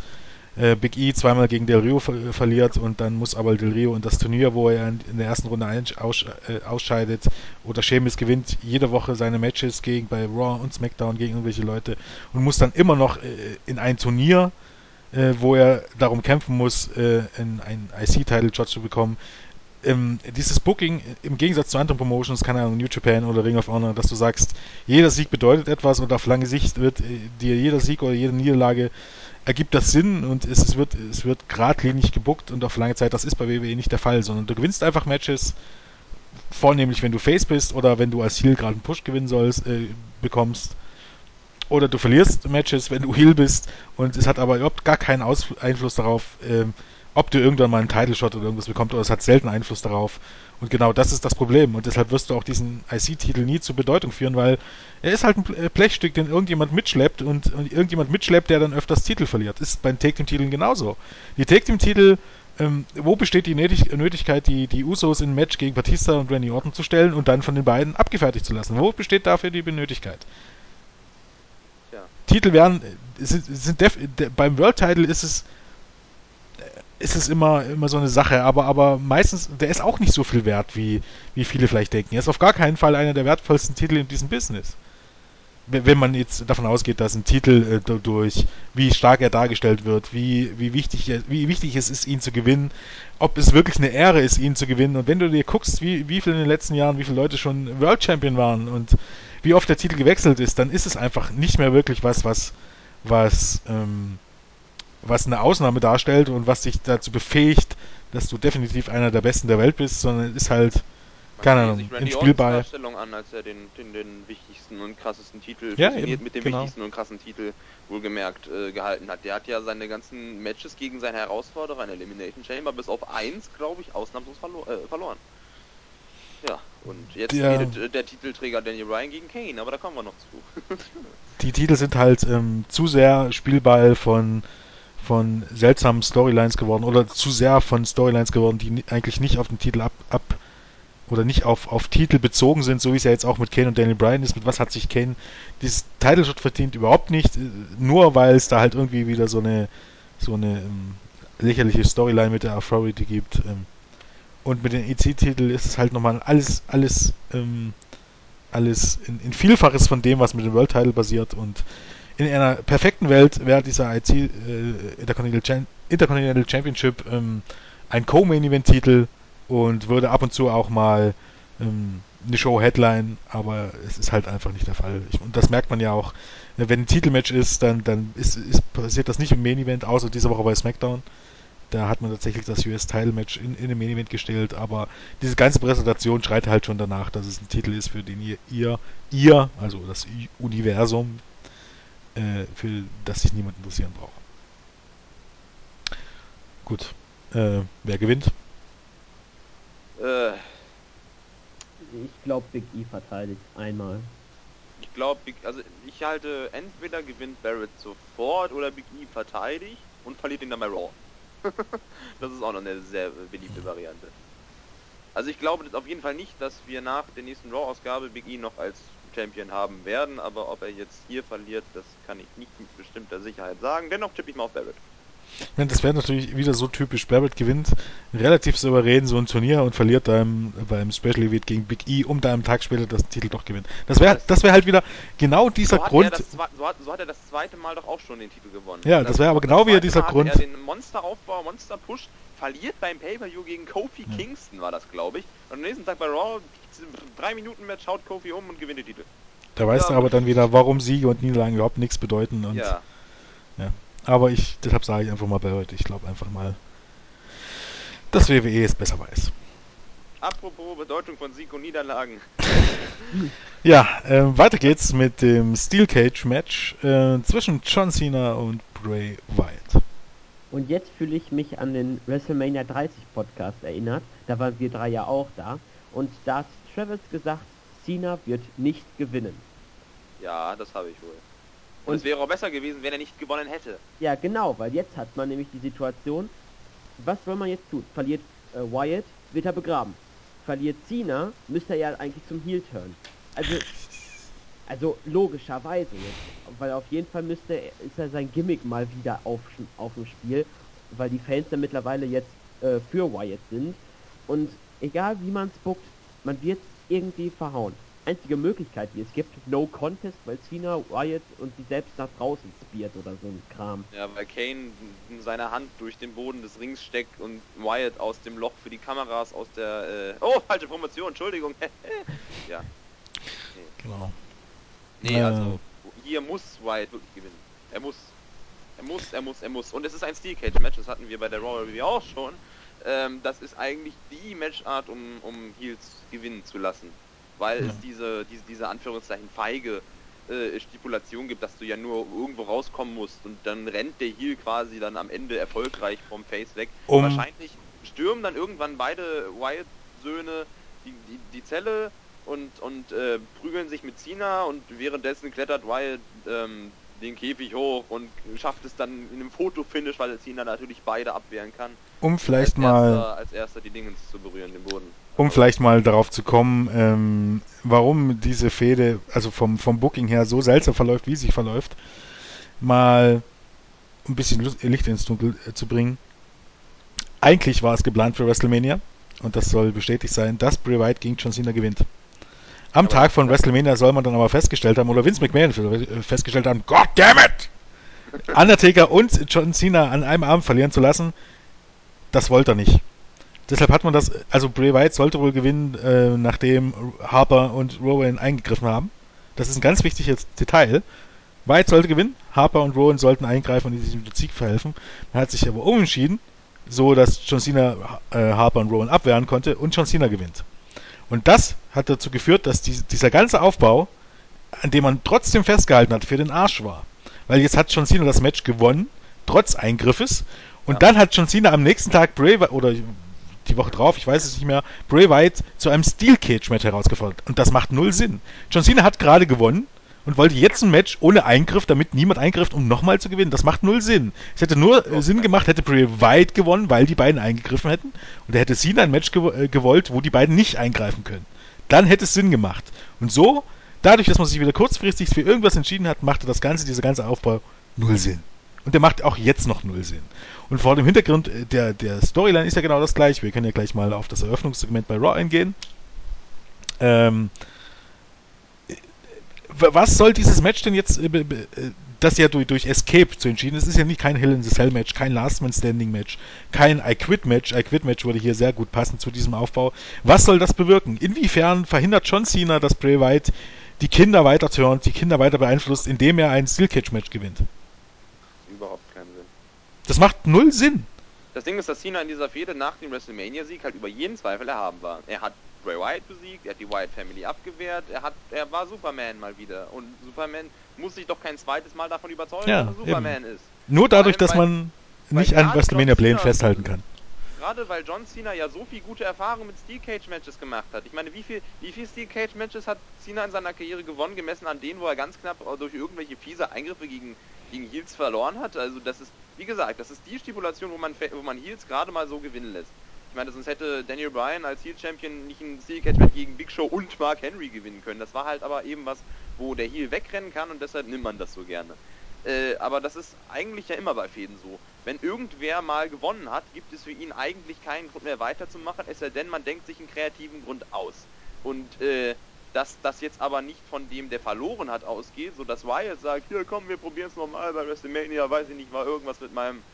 Big E zweimal gegen Del Rio ver verliert und dann muss aber Del Rio in das Turnier, wo er in, der ersten Runde aus, äh, ausscheidet oder Sheamus gewinnt jede Woche seine Matches gegen bei Raw und SmackDown gegen irgendwelche Leute und muss dann immer noch äh, in ein Turnier, äh, wo er darum kämpfen muss, in ein IC-Title-Shot zu bekommen. Ähm, dieses Booking im Gegensatz zu anderen Promotions, keine Ahnung, New Japan oder Ring of Honor, dass du sagst, jeder Sieg bedeutet etwas und auf lange Sicht wird äh, dir jeder Sieg oder jede Niederlage ergibt das Sinn und es, es, wird, es wird geradlinig gebuckt und auf lange Zeit, das ist bei WWE nicht der Fall, sondern du gewinnst einfach Matches, vornehmlich wenn du Face bist oder wenn du als Heal gerade einen Push gewinnen sollst, äh, bekommst. Oder du verlierst Matches, wenn du Heal bist und es hat aber überhaupt gar keinen Aus Einfluss darauf, ähm, ob du irgendwann mal einen Title Shot oder irgendwas bekommst, oder es hat selten Einfluss darauf. Und genau das ist das Problem. Und deshalb wirst du auch diesen IC-Titel nie zur Bedeutung führen, weil er ist halt ein äh, Blechstück, den irgendjemand mitschleppt und, und irgendjemand mitschleppt, der dann öfters Titel verliert. Ist bei den Take Team-Titeln genauso. Die Take Team-Titel, ähm, wo besteht die Nötig Nötigkeit, die, die Usos in Match gegen Batista und Randy Orton zu stellen und dann von den beiden abgefertigt zu lassen? Wo besteht dafür die Benötigkeit? Ja. Titel werden, sind, sind def, de, beim World Title ist es ist es immer, immer so eine Sache, aber, aber meistens, der ist auch nicht so viel wert, wie, wie viele vielleicht denken. Er ist auf gar keinen Fall einer der wertvollsten Titel in diesem Business. Wenn man jetzt davon ausgeht, dass ein Titel äh, durch, wie stark er dargestellt wird, wie, wie, wichtig, wie wichtig es ist, ihn zu gewinnen, ob es wirklich eine Ehre ist, ihn zu gewinnen. Und wenn du dir guckst, wie, wie viele in den letzten Jahren, wie viele Leute schon World Champion waren und wie oft der Titel gewechselt ist, dann ist es einfach nicht mehr wirklich was, was, was, ähm, was eine Ausnahme darstellt und was dich dazu befähigt, dass du definitiv einer der Besten der Welt bist, sondern ist halt, Man keine Ahnung, im Spielball. Darstellung an, als er den, den, den wichtigsten und krassesten Titel ja, eben, mit dem genau. wichtigsten und krassen Titel wohlgemerkt äh, gehalten hat. Der hat ja seine ganzen Matches gegen seinen Herausforderer in Elimination Chamber bis auf eins, glaube ich, ausnahmslos verlo äh, verloren. Ja, und jetzt der, redet äh, der Titelträger Daniel Bryan gegen Kane, aber da kommen wir noch zu. die Titel sind halt ähm, zu sehr Spielball von von seltsamen Storylines geworden oder zu sehr von Storylines geworden, die eigentlich nicht auf den Titel ab, ab oder nicht auf, auf Titel bezogen sind, so wie es ja jetzt auch mit Kane und Daniel Bryan ist. Mit was hat sich Kane dieses Title Shot verdient? Überhaupt nicht. Nur weil es da halt irgendwie wieder so eine so eine ähm, lächerliche Storyline mit der Authority gibt. Ähm. Und mit den EC-Titel ist es halt nochmal alles, alles, ähm, alles in, in, Vielfaches von dem, was mit dem World Title basiert und in einer perfekten Welt wäre dieser IC äh, Intercontinental, Intercontinental Championship ähm, ein Co-Main-Event-Titel und würde ab und zu auch mal ähm, eine Show-Headline, aber es ist halt einfach nicht der Fall. Ich, und das merkt man ja auch, wenn ein Titelmatch ist, dann, dann ist, ist, passiert das nicht im Main-Event, außer diese Woche bei SmackDown. Da hat man tatsächlich das US-Title-Match in, in den Main-Event gestellt, aber diese ganze Präsentation schreit halt schon danach, dass es ein Titel ist, für den ihr, ihr, ihr also das Universum, äh, für das sich niemand interessieren braucht. Gut. Äh, wer gewinnt? Äh. Ich glaube, Big E verteidigt einmal. Ich glaube, also ich halte entweder gewinnt Barrett sofort oder Big E verteidigt und verliert ihn dann bei Raw. das ist auch noch eine sehr beliebte Variante. Also ich glaube auf jeden Fall nicht, dass wir nach der nächsten Raw-Ausgabe Big E noch als Champion haben werden, aber ob er jetzt hier verliert, das kann ich nicht mit bestimmter Sicherheit sagen. Dennoch tippe ich mal auf Barrett. Ja, das wäre natürlich wieder so typisch. Barrett gewinnt relativ souverän so ein Turnier und verliert dann beim Special Event gegen Big E, um da am Tag später das Titel doch gewinnt. Das wäre das wär halt wieder genau dieser so Grund. Das, so, hat, so, hat, er das zweite Mal doch auch schon den Titel gewonnen. Ja, das, das wäre aber genau wieder dieser Grund. Er den Monsteraufbau, Monster-Push verliert beim Pay-Per-View gegen Kofi ja. Kingston, war das, glaube ich. Und am nächsten Tag bei Raw, drei Minuten Match, schaut Kofi um und gewinnt den Titel. Da weißt ja, du aber dann wieder, warum Siege und Niederlagen überhaupt nichts bedeuten. Und, ja. ja. Aber ich, deshalb sage ich einfach mal bei heute, ich glaube einfach mal, dass WWE es besser weiß. Apropos Bedeutung von Sieg und Niederlagen. ja, äh, weiter geht's mit dem Steel Cage Match äh, zwischen John Cena und Bray Wyatt. Und jetzt fühle ich mich an den WrestleMania 30 Podcast erinnert. Da waren wir drei ja auch da. Und da hat Travis gesagt, Cena wird nicht gewinnen. Ja, das habe ich wohl. Und, Und es wäre auch besser gewesen, wenn er nicht gewonnen hätte. Ja, genau, weil jetzt hat man nämlich die Situation, was soll man jetzt tun? Verliert äh, Wyatt, wird er begraben. verliert Cena, müsste er ja eigentlich zum Heel turn. Also, also logischerweise jetzt, weil auf jeden Fall müsste er, ist er sein Gimmick mal wieder auf, auf dem Spiel, weil die Fans dann mittlerweile jetzt äh, für Wyatt sind. Und egal wie man es bookt, man wird irgendwie verhauen. Einzige Möglichkeit, die es gibt, No Contest, weil Cena, Wyatt und sie selbst nach draußen spiert oder so ein Kram. Ja, weil Kane seine Hand durch den Boden des Rings steckt und Wyatt aus dem Loch für die Kameras aus der... Äh oh, falsche Promotion, Entschuldigung. ja. Genau. Nee, also hier muss Wyatt wirklich gewinnen. Er muss. Er muss, er muss, er muss. Und es ist ein Steel Cage Match, das hatten wir bei der Raw Review auch schon. Ähm, das ist eigentlich die Matchart, um, um Heels gewinnen zu lassen. Weil ja. es diese, diese, diese Anführungszeichen feige äh, Stipulation gibt, dass du ja nur irgendwo rauskommen musst und dann rennt der Heel quasi dann am Ende erfolgreich vom Face weg. Um Wahrscheinlich stürmen dann irgendwann beide Wyatt-Söhne die, die, die Zelle und, und äh, prügeln sich mit Cena und währenddessen klettert Wyatt ähm, den Käfig hoch und schafft es dann in einem Fotofinish, weil Cena natürlich beide abwehren kann. Um vielleicht als mal erster, als erster die Dingens zu berühren, den Boden. Um vielleicht mal darauf zu kommen, ähm, warum diese Fehde, also vom, vom Booking her so seltsam verläuft, wie sie verläuft, mal ein bisschen Licht ins Dunkel äh, zu bringen. Eigentlich war es geplant für WrestleMania und das soll bestätigt sein, dass Bray Wyatt gegen John Cena gewinnt. Am Tag von WrestleMania soll man dann aber festgestellt haben, oder Vince McMahon festgestellt haben, God damn it! Undertaker und John Cena an einem Abend verlieren zu lassen, das wollte er nicht. Deshalb hat man das, also Bray Wyatt sollte wohl gewinnen, äh, nachdem Harper und Rowan eingegriffen haben. Das ist ein ganz wichtiges Detail. Wyatt sollte gewinnen, Harper und Rowan sollten eingreifen und diesem Sieg verhelfen. Man hat sich aber umentschieden, so dass John Cena äh, Harper und Rowan abwehren konnte und John Cena gewinnt. Und das hat dazu geführt, dass die, dieser ganze Aufbau, an dem man trotzdem festgehalten hat, für den Arsch war. Weil jetzt hat John Cena das Match gewonnen, trotz Eingriffes. Und ja. dann hat John Cena am nächsten Tag Bray, oder die Woche drauf, ich weiß es nicht mehr, Bray Wyatt zu einem Steel Cage Match herausgefordert. Und das macht null Sinn. John Cena hat gerade gewonnen und wollte jetzt ein Match ohne Eingriff, damit niemand eingreift, um nochmal zu gewinnen. Das macht null Sinn. Es hätte nur äh, Sinn gemacht, hätte Bray Wyatt gewonnen, weil die beiden eingegriffen hätten. Und er hätte Cena ein Match gew äh, gewollt, wo die beiden nicht eingreifen können. Dann hätte es Sinn gemacht. Und so, dadurch, dass man sich wieder kurzfristig für irgendwas entschieden hat, machte das Ganze, dieser ganze Aufbau null Sinn. Und der macht auch jetzt noch null Sinn. Und vor dem Hintergrund äh, der, der Storyline ist ja genau das gleiche. Wir können ja gleich mal auf das Eröffnungssegment bei Raw eingehen. Ähm, was soll dieses Match denn jetzt, äh, äh, das ja durch, durch Escape zu entschieden ist, ist ja nicht kein Hell in the Cell Match, kein Last Man Standing Match, kein I Quit Match. I Quit Match würde hier sehr gut passen zu diesem Aufbau. Was soll das bewirken? Inwiefern verhindert John Cena, dass Bray Wyatt die Kinder weiter turnt, die Kinder weiter beeinflusst, indem er ein Steel Cage Match gewinnt? Überhaupt keinen Sinn. Das macht null Sinn. Das Ding ist, dass Cena in dieser Fehde nach dem WrestleMania-Sieg halt über jeden Zweifel erhaben war. Er hat Bray Wyatt besiegt, er hat die Wyatt Family abgewehrt, er hat, er war Superman mal wieder. Und Superman muss sich doch kein zweites Mal davon überzeugen, ja, dass er Superman eben. ist. Nur dadurch, dass man nicht an WrestleMania-Plänen festhalten kann. Gerade weil John Cena ja so viel gute Erfahrungen mit Steel Cage Matches gemacht hat. Ich meine, wie viel, wie viel Steel Cage Matches hat Cena in seiner Karriere gewonnen, gemessen an denen, wo er ganz knapp durch irgendwelche fiese Eingriffe gegen, gegen Heels verloren hat? Also das ist, wie gesagt, das ist die Stipulation, wo man, wo man Heels gerade mal so gewinnen lässt. Ich meine, sonst hätte Daniel Bryan als Heel Champion nicht ein Steel Cage Match gegen Big Show und Mark Henry gewinnen können. Das war halt aber eben was, wo der Heel wegrennen kann und deshalb nimmt man das so gerne. Äh, aber das ist eigentlich ja immer bei Fäden so. Wenn irgendwer mal gewonnen hat, gibt es für ihn eigentlich keinen Grund mehr weiterzumachen, es sei denn, man denkt sich einen kreativen Grund aus. Und äh, dass das jetzt aber nicht von dem, der verloren hat, ausgeht, so dass Wyatt sagt, hier komm, wir probieren es nochmal bei WrestleMania, weiß ich nicht, war irgendwas mit meinem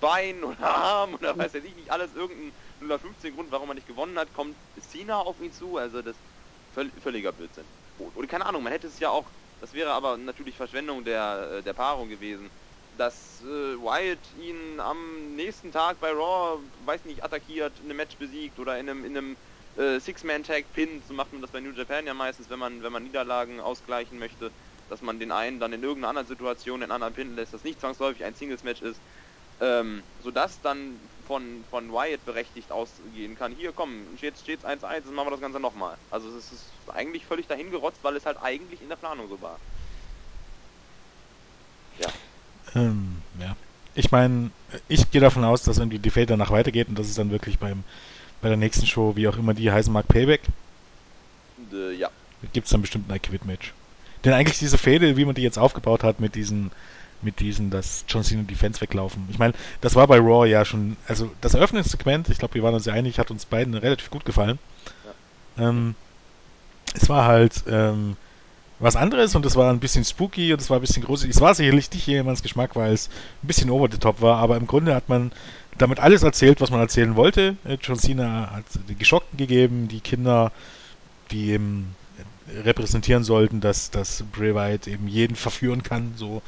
Bein oder Arm oder weiß ich nicht, alles irgendein 015 Grund, warum man nicht gewonnen hat, kommt Cena auf ihn zu, also das völ völliger Blödsinn. Oder keine Ahnung, man hätte es ja auch, das wäre aber natürlich Verschwendung der, äh, der Paarung gewesen, dass äh, Wyatt ihn am nächsten Tag bei Raw, weiß nicht, attackiert, in einem Match besiegt oder in einem, in einem äh, Six-Man-Tag pinnt, so macht man das bei New Japan ja meistens, wenn man, wenn man Niederlagen ausgleichen möchte, dass man den einen dann in irgendeiner anderen Situation den anderen pinnen lässt, das nicht zwangsläufig ein Singles-Match ist, ähm, sodass dann von, von Wyatt berechtigt ausgehen kann, hier komm, jetzt steht's 1-1, dann machen wir das Ganze nochmal. Also es ist eigentlich völlig dahin gerotzt, weil es halt eigentlich in der Planung so war. Ja. Ähm, ja. Ich meine, ich gehe davon aus, dass irgendwie die Fate danach weitergeht und dass es dann wirklich beim bei der nächsten Show, wie auch immer die heißen mag, Payback. Äh, ja. Gibt es dann bestimmt ein I-Quit-Match. Denn eigentlich diese Fehde, wie man die jetzt aufgebaut hat mit diesen, mit diesen, dass John Cena die Fans weglaufen. Ich meine, das war bei Raw ja schon, also das Eröffnungssegment, ich glaube, wir waren uns ja einig, hat uns beiden relativ gut gefallen. Ja. Ähm, es war halt ähm, was anderes und es war ein bisschen spooky und es war ein bisschen groß. Es war sicherlich nicht jemands Geschmack, weil es ein bisschen over the top war, aber im Grunde hat man damit alles erzählt, was man erzählen wollte. Äh, John Cena hat die Geschockten gegeben, die Kinder, die eben repräsentieren sollten, dass, dass Bray Wyatt eben jeden verführen kann, so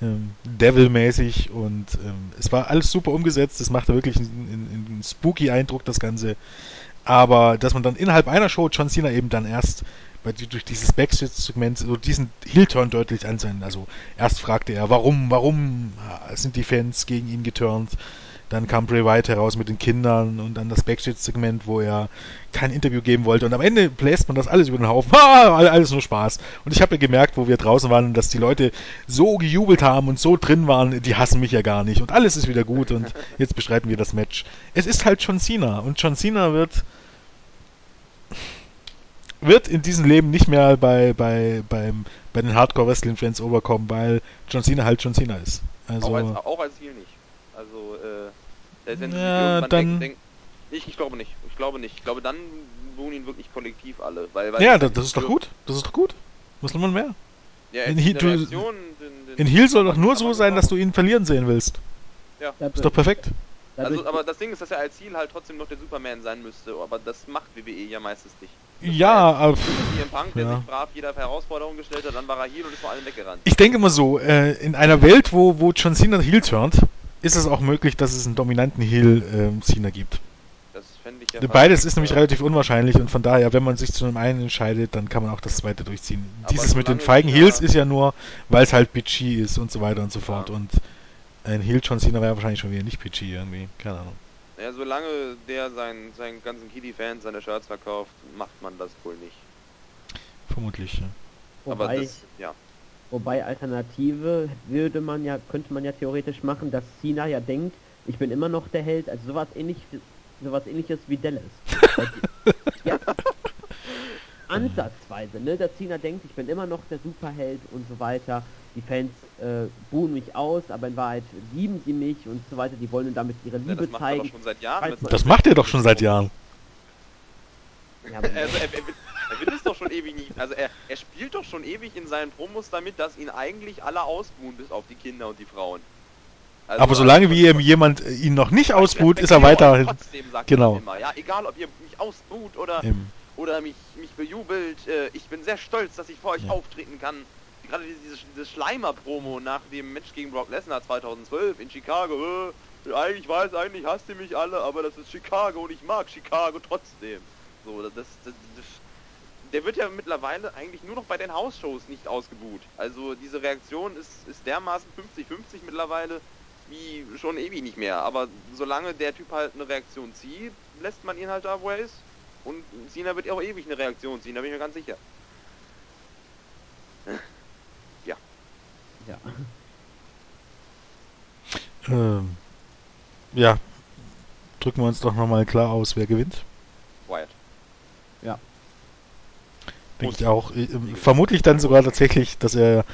ähm, Devil-mäßig und ähm, es war alles super umgesetzt, es machte wirklich einen, einen spooky Eindruck, das Ganze. Aber dass man dann innerhalb einer Show John Cena eben dann erst die durch dieses Backstage-Segment so diesen Heel-Turn deutlich ansehen. Also erst fragte er, warum, warum sind die Fans gegen ihn geturnt? Dann kam Bray Wyatt heraus mit den Kindern und dann das Backstage-Segment, wo er kein Interview geben wollte. Und am Ende bläst man das alles über den Haufen. Ha, alles nur Spaß. Und ich habe ja gemerkt, wo wir draußen waren, dass die Leute so gejubelt haben und so drin waren, die hassen mich ja gar nicht. Und alles ist wieder gut und jetzt bestreiten wir das Match. Es ist halt John Cena und John Cena wird wird in diesem Leben nicht mehr bei, bei, beim, bei den Hardcore-Wrestling-Fans overkommen, weil John Cena halt John Cena ist. Also, auch, als, auch als Ziel nicht. Also, äh, selbst ja, dann, denken, denken, ich, ich glaube nicht. Ich glaube nicht. Ich glaube, dann wohnen ihn wirklich kollektiv alle. Weil, weil ja, das, das ist doch gut. Das ist doch gut. Was will man mehr? Ja, in, He du, den, den in Heal soll doch nur so sein, dass du ihn verlieren sehen willst. Ja. Ist doch perfekt. Also, aber das Ding ist, dass er als Ziel halt trotzdem noch der Superman sein müsste. Aber das macht WWE ja meistens nicht. Ja, aber. CM Punk, der ja. sich brav jeder Herausforderung gestellt hat, dann war er Heal und ist vor allem weggerannt. Ich denke mal so, äh, in einer Welt, wo, wo John Cena Heal turnt, ist es auch möglich, dass es einen dominanten Heal ähm, Cena gibt. Das fände ich ja Beides ist nämlich relativ unwahrscheinlich und von daher, wenn man sich zu einem einen entscheidet, dann kann man auch das zweite durchziehen. Aber Dieses mit den feigen Heals ist ja nur, weil es halt PG ist und so weiter und so fort. Ja. Und ein Heal John Cena wäre wahrscheinlich schon wieder nicht PG irgendwie. Keine Ahnung. Ja, solange der seinen, seinen ganzen Kitty-Fans seine Shirts verkauft, macht man das wohl nicht. Vermutlich, ja. Wobei, Aber das, ja. Wobei Alternative würde man ja, könnte man ja theoretisch machen, dass Cena ja denkt, ich bin immer noch der Held, also sowas ähnliches, sowas ähnliches wie Dallas. ja, ansatzweise, ne? Dass Cena denkt, ich bin immer noch der Superheld und so weiter die Fans äh, buhen mich aus, aber in Wahrheit lieben sie mich und so weiter. Die wollen damit ihre Liebe ja, das zeigen. Macht er schon seit Jahren das macht er doch schon seit Jahren. Ja, also er, er, er, will, es doch schon ewig nicht. Also er, er spielt doch schon ewig in seinen Promos damit, dass ihn eigentlich alle ausbuhen, bis auf die Kinder und die Frauen. Also, aber solange also, wie eben jemand ihn noch nicht ausbuht, ist er weiterhin. Trotzdem sagt genau. immer, ja, egal ob ihr mich ausbuht oder, oder mich, mich bejubelt, äh, ich bin sehr stolz, dass ich vor euch ja. auftreten kann gerade diese, diese Schleimer-Promo nach dem Match gegen Brock Lesnar 2012 in Chicago. Äh, eigentlich weiß, eigentlich hasst ihr mich alle, aber das ist Chicago und ich mag Chicago trotzdem. So, das, das, das, der wird ja mittlerweile eigentlich nur noch bei den House-Shows nicht ausgebuht. Also diese Reaktion ist, ist dermaßen 50-50 mittlerweile wie schon ewig nicht mehr. Aber solange der Typ halt eine Reaktion zieht, lässt man ihn halt da, wo er ist. Und Cena wird auch ewig eine Reaktion ziehen, da bin ich mir ganz sicher. Ja. Ähm, ja. Drücken wir uns doch nochmal klar aus, wer gewinnt. Wyatt. Ja. Denke ich auch. Äh, vermutlich dann sogar tatsächlich, dass er.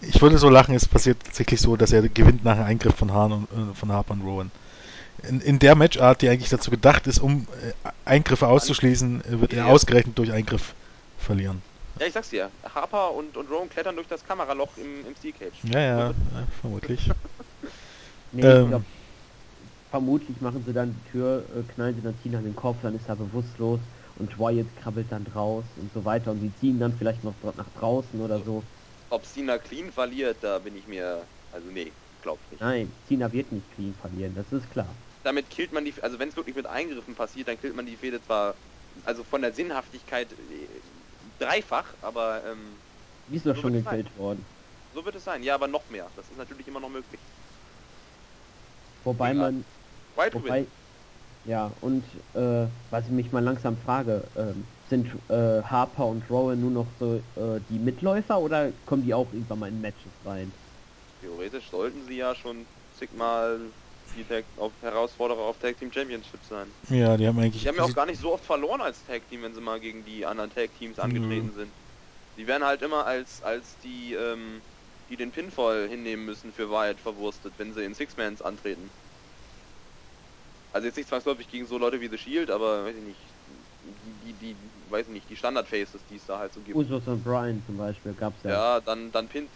Ich würde so lachen, es passiert tatsächlich so, dass er gewinnt nach einem Eingriff von, Hahn und, äh, von Harper und Rowan. In, in der Matchart, die eigentlich dazu gedacht ist, um äh, Eingriffe auszuschließen, äh, wird er ausgerechnet durch Eingriff verlieren. Ja, ich sag's dir. Harper und, und Rowan klettern durch das Kameraloch im, im Steel Cage. Ja, ja, ja vermutlich. nee, ähm, glaub, vermutlich machen sie dann die Tür, knallen sie dann Tina an den Kopf, dann ist er bewusstlos und Wyatt krabbelt dann draus und so weiter und die ziehen dann vielleicht noch nach draußen oder so. Ob Cena clean verliert, da bin ich mir, also nee, glaub ich nicht. Nein, Cena wird nicht clean verlieren, das ist klar. Damit killt man die, also wenn es wirklich mit Eingriffen passiert, dann killt man die Fehde zwar, also von der Sinnhaftigkeit dreifach, aber ähm, die ist doch so schon gekillt worden. So wird es sein, ja, aber noch mehr. Das ist natürlich immer noch möglich. Wobei man. wobei, ja, und äh, was ich mich mal langsam frage, äh, sind äh, Harper und Rowan nur noch so äh, die Mitläufer oder kommen die auch irgendwann mal in Matches rein? Theoretisch sollten sie ja schon zigmal die Tag auf Herausforderer auf Tag Team Championship sein. Ja, die haben eigentlich. Die haben ja auch gar nicht so oft verloren als Tag Team, wenn sie mal gegen die anderen Tag Teams angetreten sind. Die werden halt immer als als die ähm, die den Pinfall hinnehmen müssen für Wyatt verwurstet, wenn sie in Six-Mans antreten. Also jetzt nicht zwangsläufig gegen so Leute wie The Shield, aber weiß ich nicht, die, die, die weiß ich nicht, die Standard-Faces, die es da halt so gibt. Usos und Brian zum Beispiel gab's ja. Ja, dann, dann pinnt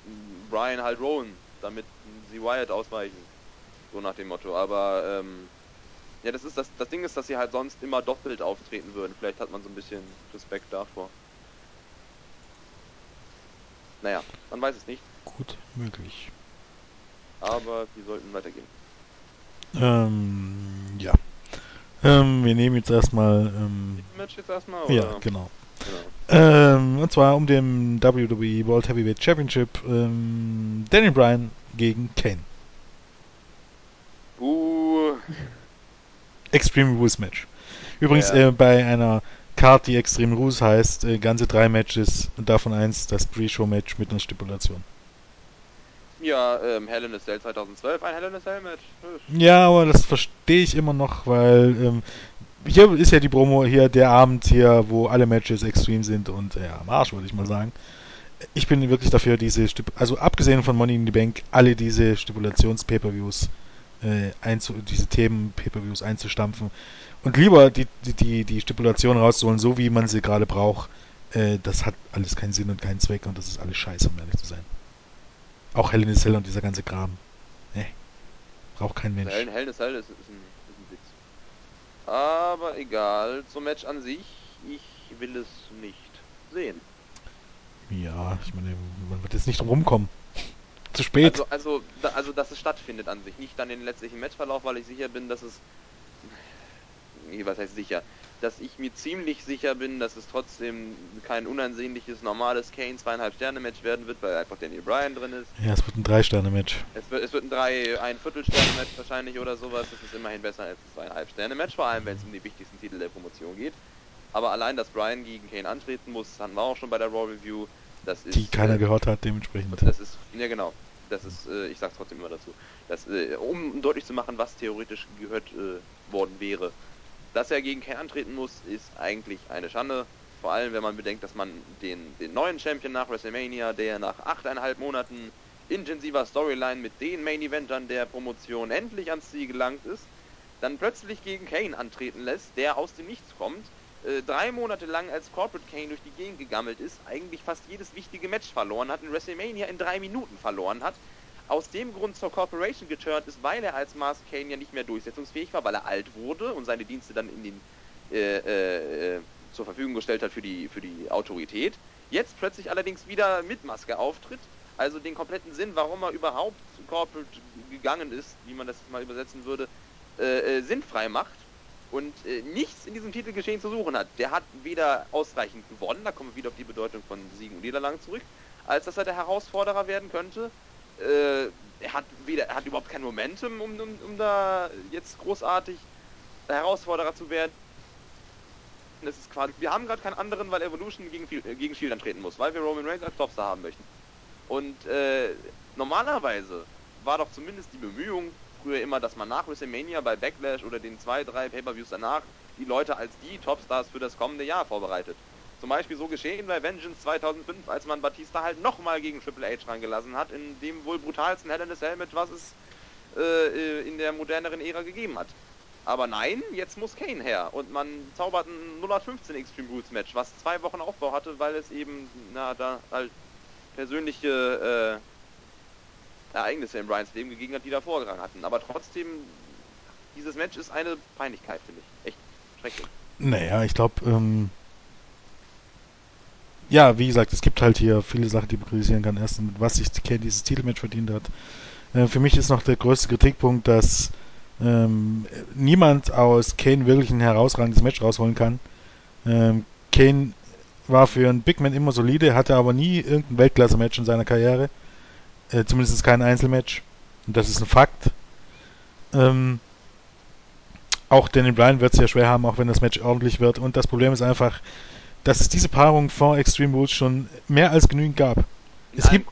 Brian halt Rowan, damit sie Wyatt ausweichen. So nach dem Motto. Aber ähm, ja, das ist das, das Ding ist, dass sie halt sonst immer doppelt auftreten würden. Vielleicht hat man so ein bisschen Respekt davor. Naja, man weiß es nicht. Gut möglich. Aber wir sollten weitergehen. Ähm, ja. Ähm, wir nehmen jetzt erstmal. Ähm, Match jetzt erstmal? ja, oder? genau. genau. Ähm, und zwar um den WWE World Heavyweight Championship ähm, Daniel Bryan gegen Kane. Uh, Extreme Rules Match. Übrigens Ja. äh, bei einer Card, die Extreme Rules heißt, äh, ganze drei Matches und davon eins das Pre-Show-Match mit einer Stipulation. Ja, ähm, Hell in a Cell 2012, ein Hell in a Cell Match. Ja, aber das verstehe ich immer noch, weil ähm, hier ist ja die Promo hier der Abend hier, wo alle Matches extrem sind und ja, am Arsch würde ich mal sagen. Ich bin wirklich dafür, diese Stip also abgesehen von Money in the Bank, alle diese Stipulations-Pay-Per-Views äh, diese Themen Pay-Per-Views einzustampfen und lieber die, die, die, die Stipulation rauszuholen, so wie man sie gerade braucht. Äh, das hat alles keinen Sinn und keinen Zweck und das ist alles scheiße, um ehrlich zu sein. Auch Hell in a Cell und dieser ganze Kram. Ne. Braucht kein Mensch. Hell, Hell in Cell ist, ist, ein, ist ein Witz. Aber egal, zum Match an sich, ich will es nicht sehen. Ja, ich meine, man wird jetzt nicht drum rumkommen. Zu spät. Also, also, da, also, dass es stattfindet an sich, nicht dann den letztlichen Matchverlauf, weil ich sicher bin, dass es. Nee, was heißt sicher? Dass ich mir ziemlich sicher bin, dass es trotzdem kein unansehnliches, normales Kane zweieinhalb Sterne Match werden wird, weil einfach Daniel Bryan drin ist. ja, es wird ein Drei-Sterne-Match. Es wird, es wird ein drei, ein Viertelsterne Match wahrscheinlich oder sowas. Das ist immerhin besser als ein zweieinhalb Sterne Match, vor allem wenn es um die wichtigsten Titel der Promotion geht. Aber allein, dass Bryan gegen Kane antreten muss, hatten wir auch schon bei der Raw Review. Das ist, Die keiner äh, gehört hat, dementsprechend. das ist, ja genau, das ist, äh, ich sag's trotzdem immer dazu, das, äh, um deutlich zu machen, was theoretisch gehört äh, worden wäre. Dass er gegen Kane antreten muss, ist eigentlich eine Schande. Vor allem, wenn man bedenkt, dass man den, den neuen Champion nach WrestleMania, der nach achteinhalb Monaten intensiver Storyline mit den Main Eventern der Promotion endlich ans Ziel gelangt ist, dann plötzlich gegen Kane antreten lässt, der aus dem Nichts kommt, äh, drei Monate lang als Corporate Kane durch die Gegend gegammelt ist, eigentlich fast jedes wichtige Match verloren hat, in WrestleMania in drei Minuten verloren hat, aus dem Grund zur Corporation geturnt ist, weil er als Mask Kane ja nicht mehr durchsetzungsfähig war, weil er alt wurde und seine Dienste dann in den äh, äh, äh, zur Verfügung gestellt hat für die für die Autorität. Jetzt plötzlich allerdings wieder mit Maske auftritt, also den kompletten Sinn, warum er überhaupt Corporate gegangen ist, wie man das mal übersetzen würde, äh, äh, sinnfrei macht und äh, nichts in diesem Titelgeschehen zu suchen hat. Der hat weder ausreichend gewonnen, da kommen wir wieder auf die Bedeutung von Siegen und Niederlagen zurück, als dass er der Herausforderer werden könnte. Äh, er hat weder, er hat überhaupt kein Momentum, um, um, um da jetzt großartig Herausforderer zu werden. Das ist quasi, wir haben gerade keinen anderen, weil Evolution gegen, äh, gegen Shield antreten muss, weil wir Roman Reigns als Topstar haben möchten. Und äh, normalerweise war doch zumindest die Bemühung früher immer, dass man nach WrestleMania bei Backlash oder den zwei, drei Pay-Per-Views danach die Leute als die Topstars für das kommende Jahr vorbereitet. Zum Beispiel so geschehen bei Vengeance 2005, als man Batista halt nochmal gegen Triple H reingelassen hat, in dem wohl brutalsten Hell in a Cell was es äh, in der moderneren Ära gegeben hat. Aber nein, jetzt muss Kane her und man zaubert ein 0815 Extreme Rules Match, was zwei Wochen Aufbau hatte, weil es eben, na, da halt persönliche äh, Ereignisse in Bryans Leben gegeben hat, die da vorgegangen hatten. Aber trotzdem, dieses Match ist eine Peinlichkeit, finde ich. Echt schrecklich. Naja, ich glaube, ähm, ja, wie gesagt, es gibt halt hier viele Sachen, die man kritisieren kann. Erstens, was sich Kane dieses Titelmatch verdient hat. Äh, für mich ist noch der größte Kritikpunkt, dass ähm, niemand aus Kane wirklich ein herausragendes Match rausholen kann. Ähm, Kane war für einen Big Man immer solide, hatte aber nie irgendein Weltklasse-Match in seiner Karriere. Äh, zumindest kein Einzelmatch. Und das ist ein Fakt. Ähm, auch Daniel Bryan wird es ja schwer haben, auch wenn das Match ordentlich wird. Und das Problem ist einfach, dass es diese Paarung vor Extreme Rules schon mehr als genügend gab. In Es gibt-.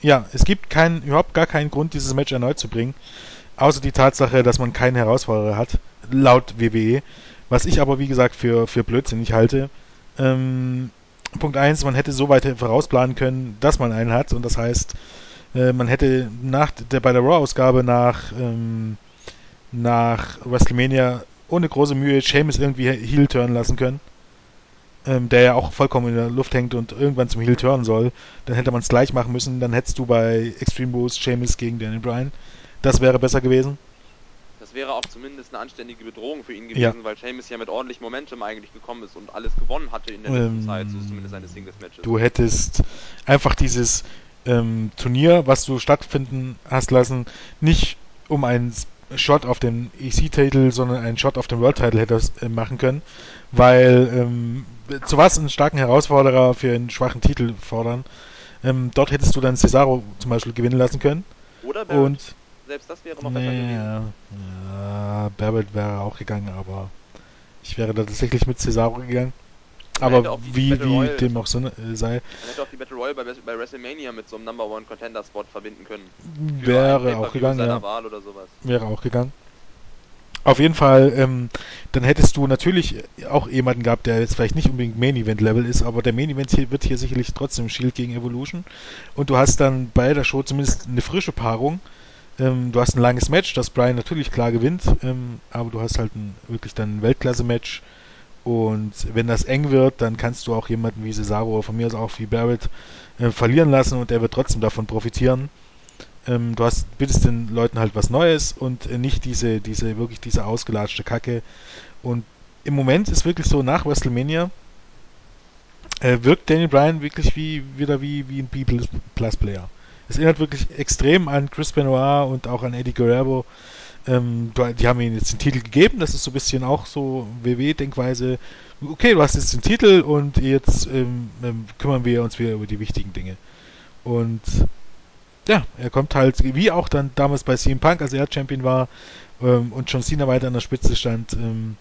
Ja, es gibt keinen, überhaupt gar keinen Grund, dieses Match erneut zu bringen. Außer die Tatsache, dass man keinen Herausforderer hat, laut WWE. Was ich aber, wie gesagt, für, für blödsinnig halte. Ähm, Punkt 1, man hätte so weit vorausplanen können, dass man einen hat. Und das heißt, äh, man hätte nach der, bei der Raw-Ausgabe nach, ähm, nach WrestleMania ohne große Mühe Sheamus irgendwie Heel turnen lassen können. Ähm, der ja auch vollkommen in der Luft hängt und irgendwann zum Heel turnen soll. Dann hätte man es gleich machen müssen. Dann hättest du bei Extreme Rules Sheamus gegen Daniel Bryan. Das wäre besser gewesen. Das wäre auch zumindest eine anständige Bedrohung für ihn gewesen, ja. weil Sheamus ja mit ordentlich Momentum eigentlich gekommen ist und alles gewonnen hatte in der letzten ähm, Zeit, so zumindest seine Singles-Matches. Du hättest einfach dieses ähm, Turnier, was du stattfinden hast lassen, nicht um einen Shot auf den EC-Titel, sondern einen Shot auf den World-Title hättest äh, machen können, weil ähm, zu was einen starken Herausforderer für einen schwachen Titel fordern. Ähm, dort hättest du dann Cesaro zum Beispiel gewinnen lassen können. Oder Barrett. Und selbst das wäre noch besser nee, gewesen. Ja, Barrett wäre auch gegangen, aber ich wäre da tatsächlich mit Cesaro gegangen. Aber wie, wie dem auch so äh, sei. Man hätte auch die Battle Royale bei, bei WrestleMania mit so einem Number One Contender Spot verbinden können. Wäre auch gegangen, ja. Wäre auch gegangen. Auf jeden Fall, ähm, dann hättest du natürlich auch jemanden gehabt, der jetzt vielleicht nicht unbedingt Main Event Level ist, aber der Main Event hier wird hier sicherlich trotzdem Shield gegen Evolution. Und du hast dann bei der Show zumindest eine frische Paarung. Ähm, du hast ein langes Match, das Brian natürlich klar gewinnt, ähm, aber du hast halt ein, wirklich dann ein Weltklasse-Match und wenn das eng wird, dann kannst du auch jemanden wie Cesaro oder von mir aus auch wie Barrett äh, verlieren lassen und der wird trotzdem davon profitieren. Ähm, du hast, bittest den Leuten halt was Neues und äh, nicht diese, diese, wirklich diese ausgelatschte Kacke. Und im Moment ist wirklich so, nach WrestleMania äh, wirkt Daniel Bryan wirklich wie, wieder wie, wie ein B-Plus-Player. Es erinnert wirklich extrem an Chris Benoit und auch an Eddie Guerrero. Ähm, die haben ihm jetzt den Titel gegeben, das ist so ein bisschen auch so WW-Denkweise. Okay, du hast jetzt den Titel und jetzt ähm, ähm, kümmern wir uns wieder über die wichtigen Dinge. Und ja, er kommt halt, wie auch dann damals bei CM Punk, als er Champion war ähm, und John Cena weiter an der Spitze stand, ähm,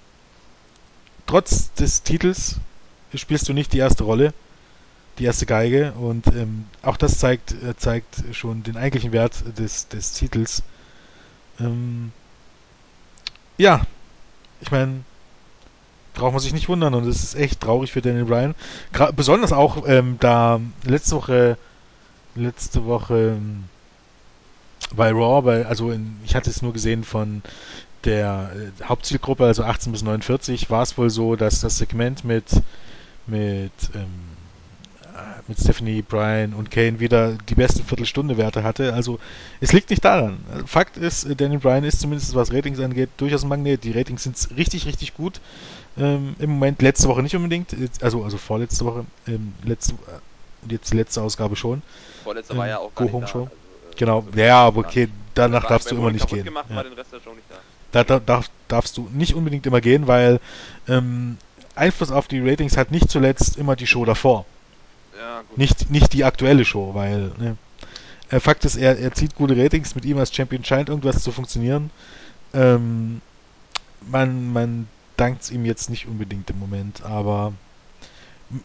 trotz des Titels spielst du nicht die erste Rolle, die erste Geige und ähm, auch das zeigt, äh, zeigt schon den eigentlichen Wert des, des Titels. Ähm, ja, ich meine, braucht man sich nicht wundern und es ist echt traurig für Daniel Bryan. Gra besonders auch, ähm, da letzte Woche, letzte Woche ähm, bei Raw, bei, also in, ich hatte es nur gesehen von der äh, Hauptzielgruppe, also 18 bis 49, war es wohl so, dass das Segment mit mit ähm, mit Stephanie, Bryan und Kane wieder die beste Viertelstunde Werte hatte. Also es liegt nicht daran. Fakt ist, äh, Daniel Bryan ist zumindest was Ratings angeht durchaus ein Magnet. Die Ratings sind richtig, richtig gut. Ähm, Im Moment letzte Woche nicht unbedingt, also also vorletzte Woche, ähm, letzte jetzt die letzte Ausgabe schon. Vorletzte war ja auch gar Go Home Show. Also, äh, genau, also ja, aber okay, danach darfst du immer nicht gehen. Gemacht, ja. Da, da darf, darfst du nicht unbedingt immer gehen, weil ähm, Einfluss auf die Ratings hat nicht zuletzt immer die Show davor. Ja, nicht, nicht die aktuelle Show, weil, ne. Äh, Fakt ist, er, er zieht gute Ratings, mit ihm als Champion scheint irgendwas zu funktionieren. Ähm, man, man dankt es ihm jetzt nicht unbedingt im Moment, aber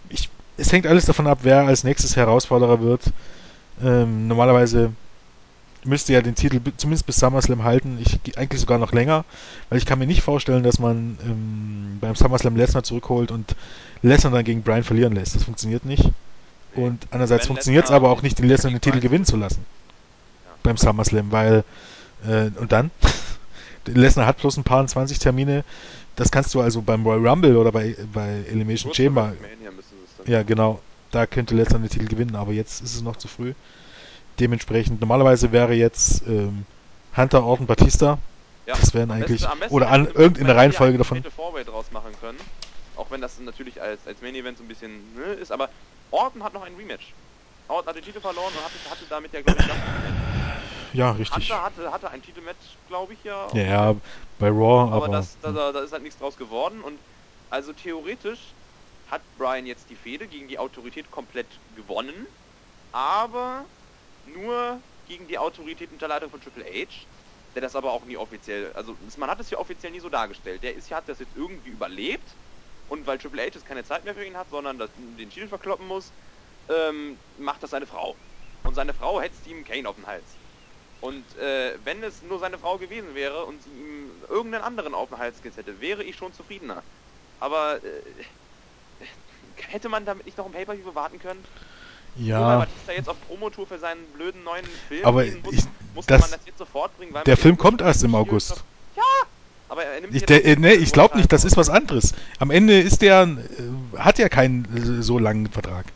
ich, es hängt alles davon ab, wer als nächstes Herausforderer wird. Ähm, normalerweise müsste ja den Titel zumindest bis SummerSlam halten. Ich eigentlich sogar noch länger, weil ich kann mir nicht vorstellen, dass man ähm, beim SummerSlam Lesnar zurückholt und Lesnar dann gegen Brian verlieren lässt. Das funktioniert nicht. Und andererseits funktioniert es aber auch nicht, den Lesnar den Titel gewinnen zu lassen. Ja. Beim SummerSlam, weil äh, und dann? Lesnar hat bloß ein paar 20 Termine. Das kannst du also beim Royal Rumble oder bei, bei Elimination Chamber. Ja, genau. Da könnte Lesnar den Titel gewinnen, aber jetzt ist es noch zu früh. Dementsprechend, normalerweise wäre jetzt ähm, Hunter, Orton, Batista. Ja, das wären eigentlich. Besten, oder an irgendeine Reihenfolge davon. draus machen können. Auch wenn das natürlich als, als Main Event so ein bisschen ne, ist, aber Orton hat noch ein Rematch. Orton hat den Titel verloren und hatte, hatte damit ja, glaube ich, Ja, richtig. Hunter hatte, hatte ein Titelmatch, glaube ich, ja. Ja, ja, bei Raw, aber. Aber das, da, da, da ist halt nichts draus geworden und also theoretisch hat Brian jetzt die Fehde gegen die Autorität komplett gewonnen, aber nur gegen die Autorität unter Leitung von Triple H, der das aber auch nie offiziell, also man hat es ja offiziell nie so dargestellt. Der ist hat das jetzt irgendwie überlebt und weil Triple H jetzt keine Zeit mehr für ihn hat, sondern das, den Shield verkloppen muss, ähm, macht das seine Frau. Und seine Frau hetzt ihm Kane auf den Hals. Und äh, wenn es nur seine Frau gewesen wäre und sie ihm irgendeinen anderen auf den Hals gesetzt hätte, wäre ich schon zufriedener. Aber äh, hätte man damit nicht noch ein Pay-Per-View warten können? Ja. Nur weil Batista jetzt auf Promotour für seinen blöden neuen Film Aber gehen muss, ich- musste das- man das jetzt sofort bringen, weil Der Film kommt erst im August. noch- Ja, aber er nimmt Ich, der, äh, nee, ich glaube nicht, das ist was anderes. Am Ende ist der, äh, hat ja keinen äh, so langen Vertrag.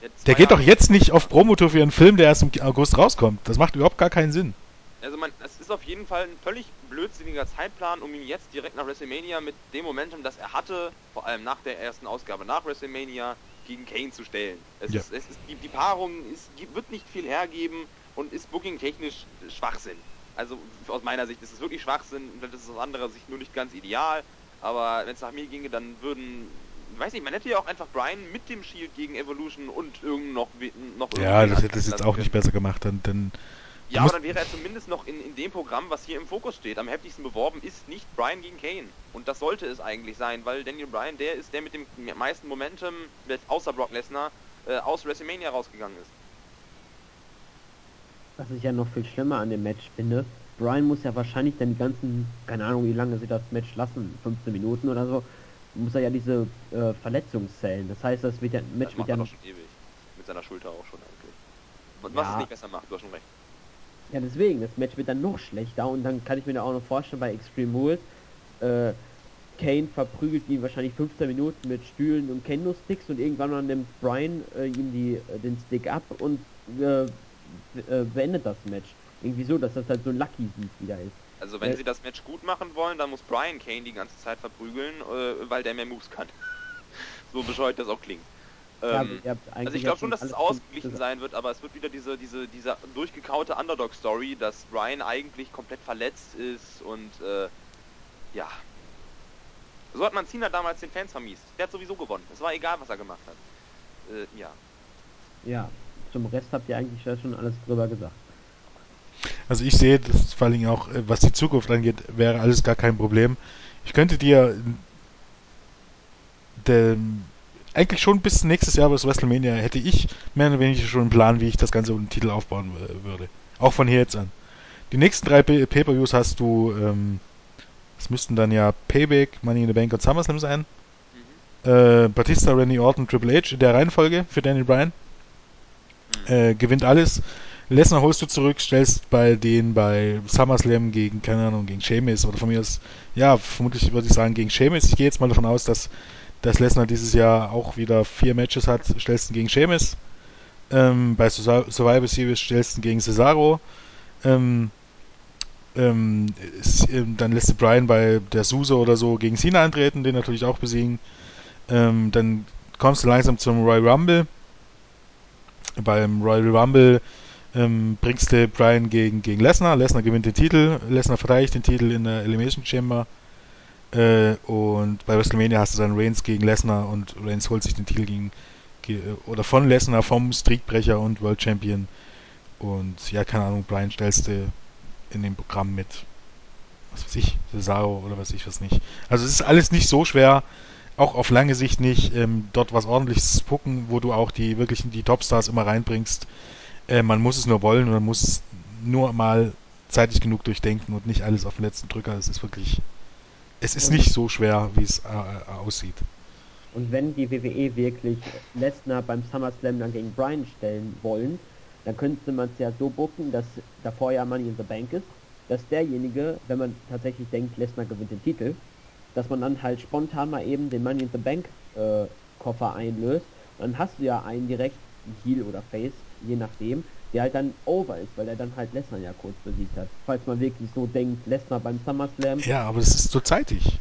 Jetzt Der geht doch Jahre- jetzt nicht auf Promotour für einen Film, der erst im August rauskommt. Das macht überhaupt gar keinen Sinn. Also man, ist auf jeden Fall ein völlig blödsinniger Zeitplan, um ihn jetzt direkt nach WrestleMania mit dem Momentum, das er hatte, vor allem nach der ersten Ausgabe nach WrestleMania, gegen Kane zu stellen. Es Ja. ist, es ist, die, die Paarung ist, wird nicht viel hergeben und ist booking-technisch Schwachsinn. Also aus meiner Sicht ist es wirklich Schwachsinn, das ist aus anderer Sicht nur nicht ganz ideal, aber wenn es nach mir ginge, dann würden, weiß nicht, man hätte ja auch einfach Brian mit dem Shield gegen Evolution und irgend noch, noch Ja, das hätte es jetzt auch können. nicht besser gemacht. Dann, dann Ja, aber dann wäre er zumindest noch in, in dem Programm, was hier im Fokus steht. Am heftigsten beworben ist nicht Bryan gegen Kane. Und das sollte es eigentlich sein, weil Daniel Bryan der ist, der mit dem meisten Momentum, außer Brock Lesnar, äh, aus WrestleMania rausgegangen ist. Was ich ja noch viel schlimmer an dem Match finde, Brian muss ja wahrscheinlich dann die ganzen, keine Ahnung, wie lange sie das Match lassen, 15 Minuten oder so, muss er ja diese äh, Verletzungszellen. Das heißt, das wird ja, Match das macht ja, er doch schon ewig. Mit seiner Schulter auch schon eigentlich. Was Ja. es nicht besser macht, du hast schon recht. Ja deswegen, das Match wird dann noch schlechter und dann kann ich mir da auch noch vorstellen bei Extreme Rules, äh, Kane verprügelt ihn wahrscheinlich 15 Minuten mit Stühlen und Kendo-Sticks und irgendwann mal nimmt Brian äh, ihm die, äh, den Stick ab und äh, äh, beendet das Match. Irgendwie so, dass das halt so ein Lucky-Sieg wieder ist. Also wenn Äh, sie das Match gut machen wollen, dann muss Brian Kane die ganze Zeit verprügeln, weil der mehr Moves kann. so bescheuert das auch klingt. Ja, Ähm, habt Also eigentlich ich glaube ja schon, dass es ausgeglichen sein wird, aber es wird wieder diese, diese, diese durchgekaute Underdog-Story, dass Ryan eigentlich komplett verletzt ist und äh, ja. So hat man Cena damals den Fans vermiest. Der hat sowieso gewonnen. Es war egal, was er gemacht hat. Äh, ja. Ja, zum Rest habt ihr eigentlich ja schon alles drüber gesagt. Also ich sehe, das vor allen Dingen auch, äh, was die Zukunft angeht, wäre alles gar kein Problem. Ich könnte dir den, eigentlich schon bis nächstes Jahr bis WrestleMania hätte ich mehr oder weniger schon einen Plan, wie ich das Ganze um den Titel aufbauen würde. Auch von hier jetzt an. Die nächsten drei Pay- Pay-Per-Views hast du, ähm, es müssten dann ja Payback, Money in the Bank und SummerSlam sein. Mhm. Äh, Batista, Randy Orton, Triple H in der Reihenfolge für Daniel Bryan. Mhm. Äh, gewinnt alles. Lesnar holst du zurück, stellst bei denen bei SummerSlam gegen, keine Ahnung, gegen Sheamus oder von mir aus, ja, vermutlich würde ich sagen gegen Sheamus. Ich gehe jetzt mal davon aus, dass, dass Lesnar dieses Jahr auch wieder vier Matches hat, stellst ihn gegen Sheamus. Ähm, bei Survi- Survivor Series stellst ihn gegen Cesaro. Ähm, ähm, ähm, dann lässt Brian bei der Suso oder so gegen Cena antreten, den natürlich auch besiegen. Ähm, dann kommst du langsam zum Royal Rumble. Beim Royal Rumble ähm, bringst du Brian gegen, gegen Lesnar. Lesnar gewinnt den Titel. Lesnar verteidigt den Titel in der Elimination Chamber. Äh, und bei WrestleMania hast du dann Reigns gegen Lesnar und Reigns holt sich den Titel gegen ge- oder von Lesnar vom Streakbrecher und World Champion. Und ja, keine Ahnung, Brian stellst du in dem Programm mit, was weiß ich, Cesaro oder was weiß ich was nicht. Also es ist alles nicht so schwer, auch auf lange Sicht nicht, ähm, dort was ordentliches zu gucken, wo du auch die wirklichen die Topstars immer reinbringst. Äh, man muss es nur wollen und man muss nur mal zeitig genug durchdenken und nicht alles auf den letzten Drücker. Es ist wirklich, es ist nicht so schwer, wie es äh, äh, aussieht. Und wenn die WWE wirklich Lesnar beim SummerSlam dann gegen Bryan stellen wollen, dann könnte man es ja so bucken, dass davor ja Money in the Bank ist, dass derjenige, wenn man tatsächlich denkt, Lesnar gewinnt den Titel, dass man dann halt spontan mal eben den Money in the Bank äh, Koffer einlöst. Dann hast du ja einen direkt, Heel oder Face, je nachdem, der halt dann over ist, weil er dann halt Lesnar ja kurz besiegt hat. Falls man wirklich so denkt, Lesnar beim SummerSlam, Ja, aber es ist so zeitig.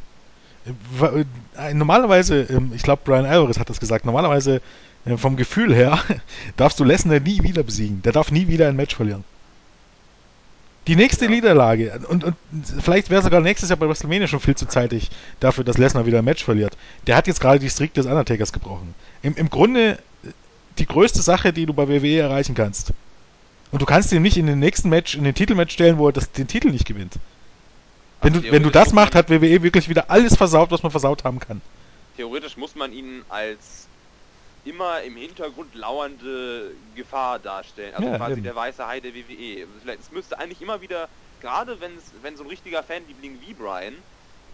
Äh, Normalerweise, ähm, ich glaube, Brian Alvarez hat das gesagt, normalerweise äh, vom Gefühl her darfst du Lesnar nie wieder besiegen. Der darf nie wieder ein Match verlieren. Die nächste Ja. Niederlage, und, und vielleicht wäre sogar nächstes Jahr bei WrestleMania schon viel zu zeitig dafür, dass Lesnar wieder ein Match verliert. Der hat jetzt gerade die Streak des Undertakers gebrochen. Im, Im Grunde äh, die größte Sache, die du bei WWE erreichen kannst. Und du kannst ihn nicht in den nächsten Match, in den Titelmatch stellen, wo er das, den Titel nicht gewinnt. Wenn Also du, wenn du das macht, hat WWE wirklich wieder alles versaut, was man versaut haben kann. Theoretisch muss man ihn als immer im Hintergrund lauernde Gefahr darstellen. Also Ja, quasi eben. der weiße Hai der WWE. Vielleicht, es müsste eigentlich immer wieder, gerade wenn es, wenn so ein richtiger Fanliebling wie Brian,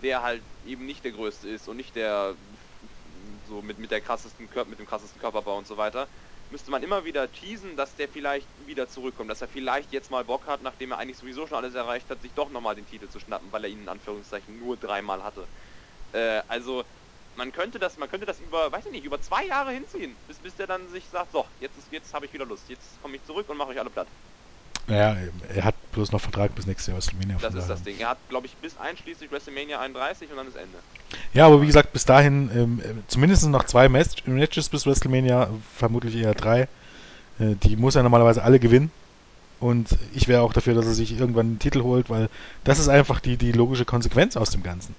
der halt eben nicht der größte ist und nicht der so mit, mit der krassesten Kör mit dem krassesten Körperbau und so weiter, müsste man immer wieder teasen, dass der vielleicht wieder zurückkommt, dass er vielleicht jetzt mal Bock hat, nachdem er eigentlich sowieso schon alles erreicht hat, sich doch nochmal den Titel zu schnappen, weil er ihn in Anführungszeichen nur dreimal hatte. Äh, also man könnte das, man könnte das über, weiß ich nicht, über zwei Jahre hinziehen, bis, bis der dann sich sagt, so, jetzt jetzt habe ich wieder Lust, jetzt komme ich zurück und mache euch alle platt. Naja, er hat bloß noch Vertrag bis nächstes Jahr WrestleMania. Das ist das Ding. Er hat, glaube ich, bis einschließlich WrestleMania 31 und dann ist Ende. Ja, aber wie gesagt, bis dahin ähm, äh, zumindest noch zwei Match Matches bis WrestleMania, vermutlich eher drei. Äh, die muss er normalerweise alle gewinnen. Und ich wäre auch dafür, dass er sich irgendwann einen Titel holt, weil das ist einfach die, die logische Konsequenz aus dem Ganzen.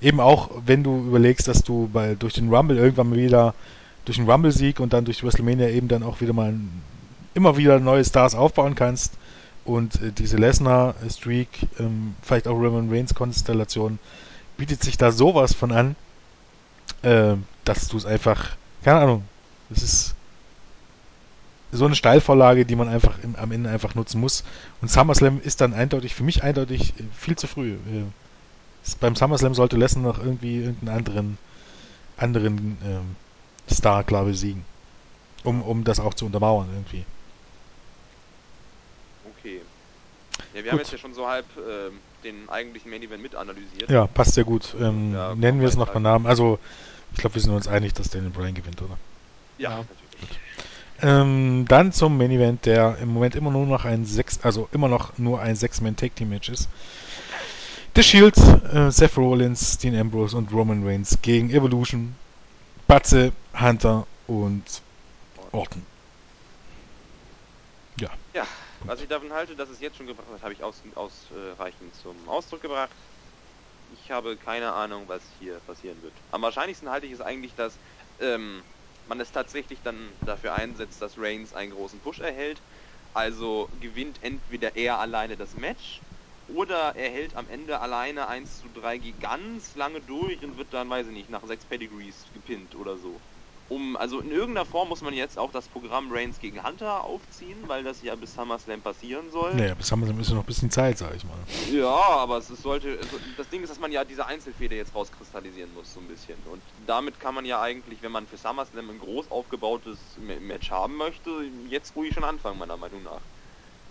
Eben auch, wenn du überlegst, dass du bei, durch den Rumble irgendwann mal wieder, durch den Rumble-Sieg und dann durch WrestleMania eben dann auch wieder mal immer wieder neue Stars aufbauen kannst und äh, diese Lesnar-Streak, ähm, vielleicht auch Roman Reigns-Konstellation, bietet sich da sowas von an, äh, dass du es einfach, keine Ahnung, es ist so eine Steilvorlage, die man einfach im, am Ende einfach nutzen muss. Und SummerSlam ist dann eindeutig, für mich eindeutig äh, viel zu früh. Äh, beim SummerSlam sollte Lesnar noch irgendwie irgendeinen anderen, anderen ähm, Star klar besiegen. Um, um das auch zu untermauern irgendwie. Okay. Ja, wir Gut. haben jetzt ja schon so halb ähm, den eigentlichen Main Event mit analysiert. Ja, passt sehr gut. Ähm, Ja, nennen wir es noch weiter. beim Namen. Also, ich glaube, wir sind uns einig, dass Daniel Bryan gewinnt, oder? Ja, Ja. natürlich. Ähm, dann zum Main Event, der im Moment immer nur noch ein sechs, also immer noch nur ein Six-Man Tag Team Match ist. The Shield, äh, Seth Rollins, Dean Ambrose und Roman Reigns gegen Evolution, Batze, Hunter und Orton. Was ich davon halte, dass es jetzt schon gebracht hat, habe ich aus, ausreichend zum Ausdruck gebracht. Ich habe keine Ahnung, was hier passieren wird. Am wahrscheinlichsten halte ich es eigentlich, dass ähm, man es tatsächlich dann dafür einsetzt, dass Reigns einen großen Push erhält. Also gewinnt entweder er alleine das Match oder er hält am Ende alleine 1 zu 3 G ganz lange durch und wird dann, weiß ich nicht, nach sechs Pedigrees gepinnt oder so. Um, also in irgendeiner Form muss man jetzt auch das Programm Reigns gegen Hunter aufziehen, weil das ja bis SummerSlam passieren soll. Naja, bis SummerSlam ist ja noch ein bisschen Zeit, sag ich mal. Ja, aber es, sollte. Also das Ding ist, dass man ja diese Einzelfehde jetzt rauskristallisieren muss, so ein bisschen. Und damit kann man ja eigentlich, wenn man für SummerSlam ein groß aufgebautes Ma- Match haben möchte, jetzt ruhig schon anfangen, meiner Meinung nach.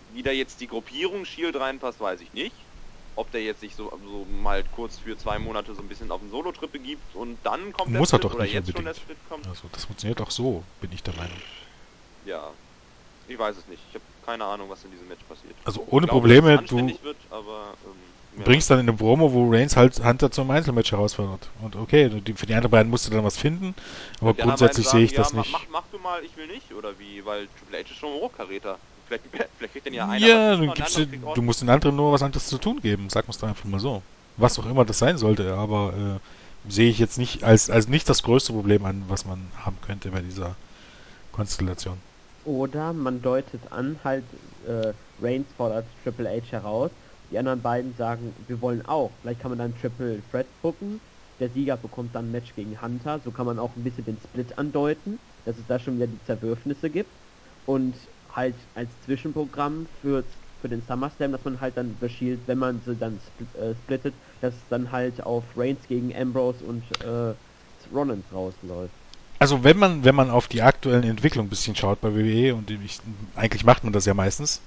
Wie da jetzt die Gruppierung Shield reinpasst, weiß ich nicht. Ob der jetzt sich so, so mal kurz für zwei Monate so ein bisschen auf den Solo-Trip begibt und dann kommt Muss der er Split doch oder nicht jetzt schon der unbedingt. Split kommt. Also, das funktioniert auch so, bin ich der Meinung. Ja. Ich weiß es nicht. Ich habe keine Ahnung, was in diesem Match passiert. Also, ohne glaube, Probleme, du wird, aber, ähm, mehr bringst dann in eine Promo, wo Reigns halt Hunter zum Einzelmatch herausfordert. Und okay, für die anderen beiden musst du dann was finden, aber grundsätzlich sehe ich sagen, das ja, nicht. Mach, mach du mal, ich will nicht, oder wie? Weil Triple H ist schon ein Hochkaräter. Vielleicht, vielleicht kriegt dann ja einer Ja, was dann und der gibst andere du, du musst den anderen nur was anderes zu tun geben. Sag mir's doch einfach mal so. Was auch immer das sein sollte, aber äh, sehe ich jetzt nicht als, als nicht das größte Problem an, was man haben könnte bei dieser Konstellation. Oder man deutet an, halt, äh, Reigns fordert Triple H heraus. Die anderen beiden sagen, wir wollen auch. Vielleicht kann man dann Triple Threat booken. Der Sieger bekommt dann ein Match gegen Hunter. So kann man auch ein bisschen den Split andeuten, dass es da schon wieder die Zerwürfnisse gibt. Und halt als Zwischenprogramm für, für den SummerSlam, dass man halt dann The Shield, wenn man sie dann split, äh, splittet, dass es dann halt auf Reigns gegen Ambrose und äh, Rollins rausläuft. Also wenn man, wenn man auf die aktuellen Entwicklungen ein bisschen schaut bei WWE, und ich, eigentlich macht man das ja meistens,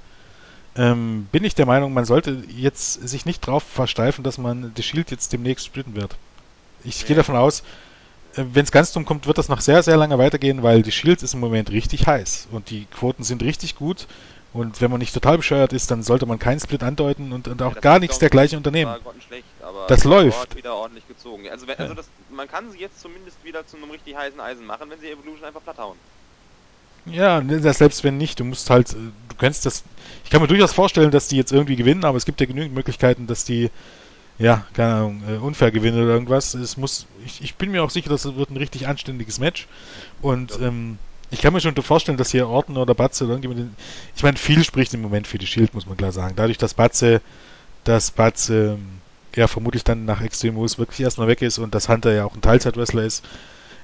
ähm, bin ich der Meinung, man sollte jetzt sich nicht drauf versteifen, dass man The Shield jetzt demnächst splitten wird. Ich Ja. gehe davon aus, wenn es ganz dumm kommt, wird das noch sehr, sehr lange weitergehen, weil die Shield ist im Moment richtig heiß und die Quoten sind richtig gut. Und wenn man nicht total bescheuert ist, dann sollte man keinen Split andeuten und, und Ja, auch das gar nichts dergleichen unternehmen. Aber Das läuft. Hat wieder ordentlich gezogen. Also, wenn, also Ja. das, man kann sie jetzt zumindest wieder zu einem richtig heißen Eisen machen, wenn sie Evolution einfach platt hauen. Ja, ne, selbst wenn nicht, du musst halt, äh, du kannst das, ich kann mir durchaus vorstellen, dass die jetzt irgendwie gewinnen, aber es gibt ja genügend Möglichkeiten, dass die, ja, keine Ahnung, äh, unfair gewinnen oder irgendwas. Es muss, ich, ich bin mir auch sicher, dass es wird ein richtig anständiges Match und Ja. ähm, ich kann mir schon vorstellen, dass hier Orton oder Batze oder irgendjemand, ich meine, viel spricht im Moment für die Shield, muss man klar sagen. Dadurch, dass Batze, dass Batze, ähm, ja, vermutlich dann nach Extreme Rules wirklich erstmal weg ist und dass Hunter ja auch ein Teilzeitwrestler ist,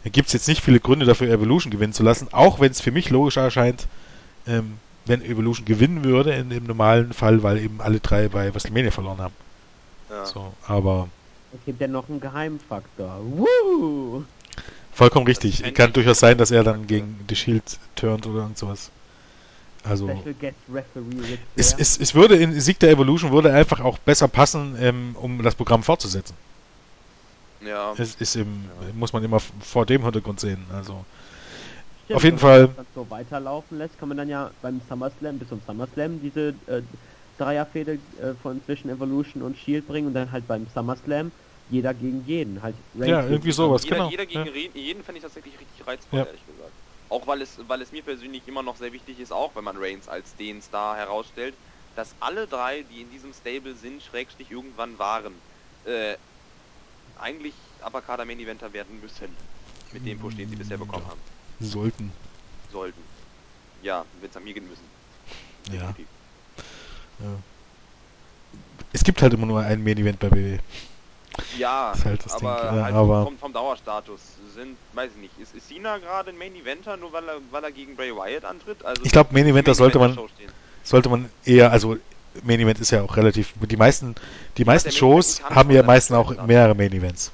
gibt es jetzt nicht viele Gründe dafür, Evolution gewinnen zu lassen, auch wenn es für mich logisch erscheint, ähm, wenn Evolution gewinnen würde in, im normalen Fall, weil eben alle drei bei WrestleMania verloren haben. Ja. So, aber Es gibt ja noch einen Geheimfaktor. Woo! vollkommen richtig. Kann durchaus sein, dass er dann gegen The Shield turnt oder irgend sowas. Also es, es, es würde in Sieg der Evolution würde einfach auch besser passen, ähm, um das Programm fortzusetzen. Ja. Es ist im, Ja. muss man immer vor dem Hintergrund sehen. Also Stimmt, auf jeden wenn man Fall- das so weiterlaufen lässt, kann man dann ja beim SummerSlam, bis zum SummerSlam, diese äh, Dreierfehde äh, von zwischen Evolution und Shield bringen und dann halt beim SummerSlam jeder gegen jeden. Halt Reigns Ja, irgendwie sowas. jeder, genau, jeder gegen ja. re- jeden fände ich tatsächlich richtig reizvoll, Ja. ehrlich gesagt. Auch weil es, weil es mir persönlich immer noch sehr wichtig ist, auch wenn man Reigns als den Star herausstellt, dass alle drei, die in diesem Stable sind, Schrägstrich irgendwann waren, äh, eigentlich Uppercarder Main Eventer werden müssen. Mit dem Push, den sie bisher bekommen Ja. haben. sollten. Sollten. Ja, wenn es an mir gehen müssen. Ja. Definitiv. Ja. Es gibt halt immer nur ein Main Event bei WWE. Ja, Ist halt das aber Ding, halt aber- vom, vom Dauerstatus sind, weiß ich nicht, ist, ist Cena gerade ein Main Eventer, nur weil er, weil er gegen Bray Wyatt antritt? Also Ich glaube, Main Eventer sollte man sollte man eher, also Main Event ist ja auch relativ, die meisten, die meisten Shows haben ja meistens auch er mehrere Main Events.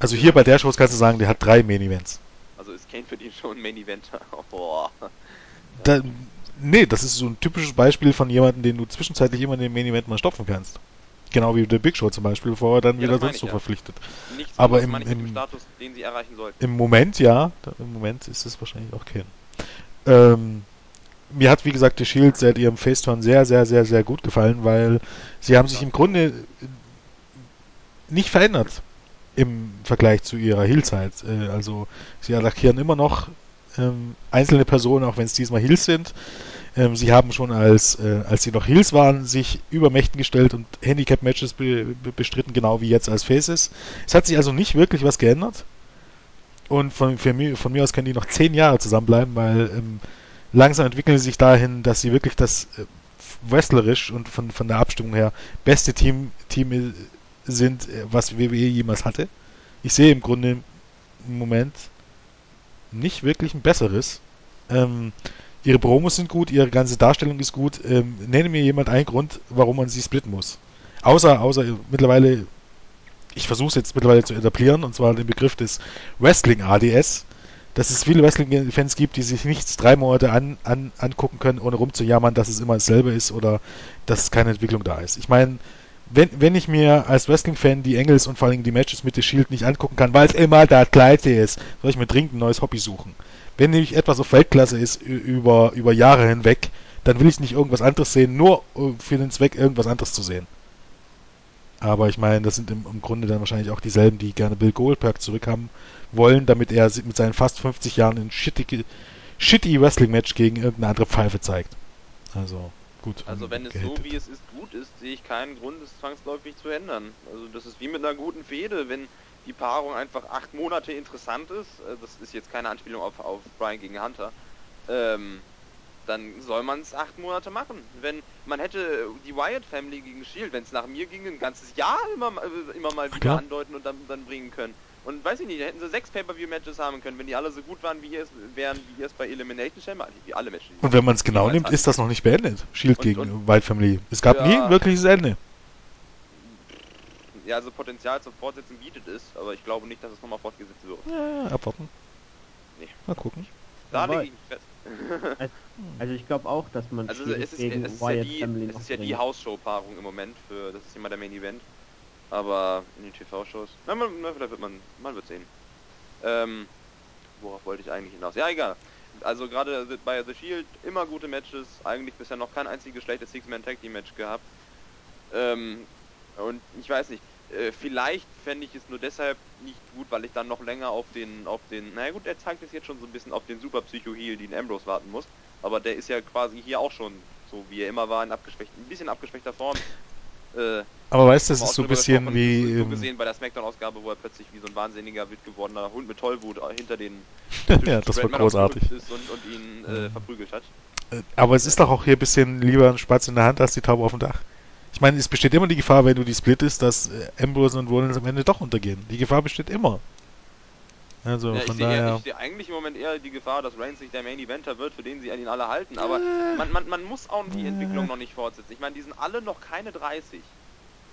Also hier bei der Show kannst du sagen, der hat drei Main Events. Also ist Kane für die schon ein Main Eventer? Boah. Da, nee, das ist so ein typisches Beispiel von jemandem, den du zwischenzeitlich immer in den Main Event mal stopfen kannst. Genau wie der Big Show zum Beispiel, bevor er dann Ja, wieder sonst so ja. verpflichtet. Nichts Aber im- im- Status, den sie erreichen sollten. Im Moment ja, im Moment ist es wahrscheinlich auch kein. Ähm, mir hat, wie gesagt, die Shield seit ihrem Faceturn sehr, sehr, sehr, sehr gut gefallen, weil sie haben sich im Grunde nicht verändert im Vergleich zu ihrer Heel-Zeit. Äh, also sie attackieren immer noch ähm, einzelne Personen, auch wenn es diesmal Heels sind. Ähm, sie haben schon als, äh, als sie noch Heels waren, sich über Mächten gestellt und Handicap-Matches be be bestritten, genau wie jetzt als Faces. Es hat sich also nicht wirklich was geändert. Und von, mich, von mir aus können die noch zehn Jahre zusammenbleiben, weil ähm, langsam entwickeln sie sich dahin, dass sie wirklich das äh, wrestlerisch und von, von der Abstimmung her beste Team, Team äh, sind, äh, was WWE jemals hatte. Ich sehe im Grunde im Moment nicht wirklich ein besseres. Ähm, ihre Promos sind gut, ihre ganze Darstellung ist gut. Ähm, nenne mir jemand einen Grund, warum man sie splitten muss. Außer, außer äh, mittlerweile, ich versuche es jetzt mittlerweile zu etablieren, und zwar den Begriff des Wrestling ADS, dass es viele Wrestling-Fans gibt, die sich nichts drei Monate an, an, angucken können, ohne rumzujammern, dass es immer dasselbe ist oder dass keine Entwicklung da ist. Ich meine, wenn, wenn ich mir als Wrestling-Fan die Engels und vor allem die Matches mit The Shield nicht angucken kann, weil es immer das Gleiche ist, soll ich mir dringend ein neues Hobby suchen. Wenn nämlich etwas auf Weltklasse ist über, über Jahre hinweg, dann will ich nicht irgendwas anderes sehen, nur äh, für den Zweck, irgendwas anderes zu sehen. Aber ich meine, das sind im, im Grunde dann wahrscheinlich auch dieselben, die gerne Bill Goldberg zurückhaben wollen, damit er mit seinen fast 50 Jahren ein shitty, shitty Wrestling-Match gegen irgendeine andere Pfeife zeigt. Also, gut. Also wenn es so wie es ist gut ist, sehe ich keinen Grund, es zwangsläufig zu ändern. Also das ist wie mit einer guten Fehde, wenn die Paarung einfach acht Monate interessant ist, äh, das ist jetzt keine Anspielung auf, auf Brian gegen Hunter, ähm, dann soll man es acht Monate machen. Wenn man hätte die Wyatt Family gegen Shield, wenn es nach mir ging, ein ganzes Jahr immer, mal- äh, immer mal wieder klar. andeuten und dann, dann bringen können. Und weiß ich nicht, da hätten sie sechs Pay-Per-View-Matches haben können, wenn die alle so gut waren, wie ihr es wären, wie ihr es bei Elimination Chamber, wie alle Matches. Und wenn man es genau nimmt, hatten. ist das noch nicht beendet. Shield Und- gegen und- White Family. Es gab Ja. nie ein wirkliches Ende. Ja, also Potenzial zum Fortsetzen bietet es, aber ich glaube nicht, dass es nochmal fortgesetzt wird. Ja, abwarten. Nee. Mal gucken. Da lege ich mich fest. Also ich glaube auch, dass man Also es ist, gegen es ist ja die, Family es ist ja die. Hausshow-Paarung im Moment für, das ist immer der Main Event. Aber in den TV-Shows, na, man, na, vielleicht wird man, man wird sehen. Ähm, worauf wollte ich eigentlich hinaus? Ja, egal. Also gerade bei The Shield immer gute Matches, eigentlich bisher noch kein einziges schlechtes Six-Man-Tag-Team-Match gehabt. Ähm, und ich weiß nicht, äh, vielleicht fände ich es nur deshalb nicht gut, weil ich dann noch länger auf den, auf den, naja gut, er zeigt es jetzt schon so ein bisschen auf den Super Psycho Heal, den Ambrose warten muss. Aber der ist ja quasi hier auch schon so, wie er immer war, in abgeschwächt, ein bisschen abgeschwächter Form. Äh, Aber weißt du, das ist so ein bisschen wie. So, gesehen bei der Smackdown-Ausgabe, wo er plötzlich wie so ein wahnsinniger, wild gewordener Hund mit Tollwut hinter den ja, das war großartig. und, und ihn äh, verprügelt hat. Äh, Aber es ist doch auch hier ein bisschen lieber ein Spatz in der Hand als die Taube auf dem Dach. Ich meine, es besteht immer die Gefahr, wenn du die splittest, dass äh, Ambrose und Rollins am Ende doch untergehen. Die Gefahr besteht immer. Also Ja, ich von sehe eher- daher. ich sehe eigentlich im Moment eher die Gefahr, dass Reigns nicht der Main Eventer wird, für den sie ihn alle halten. Aber man, man, man muss auch die Entwicklung noch nicht fortsetzen. Ich meine, die sind alle noch keine 30.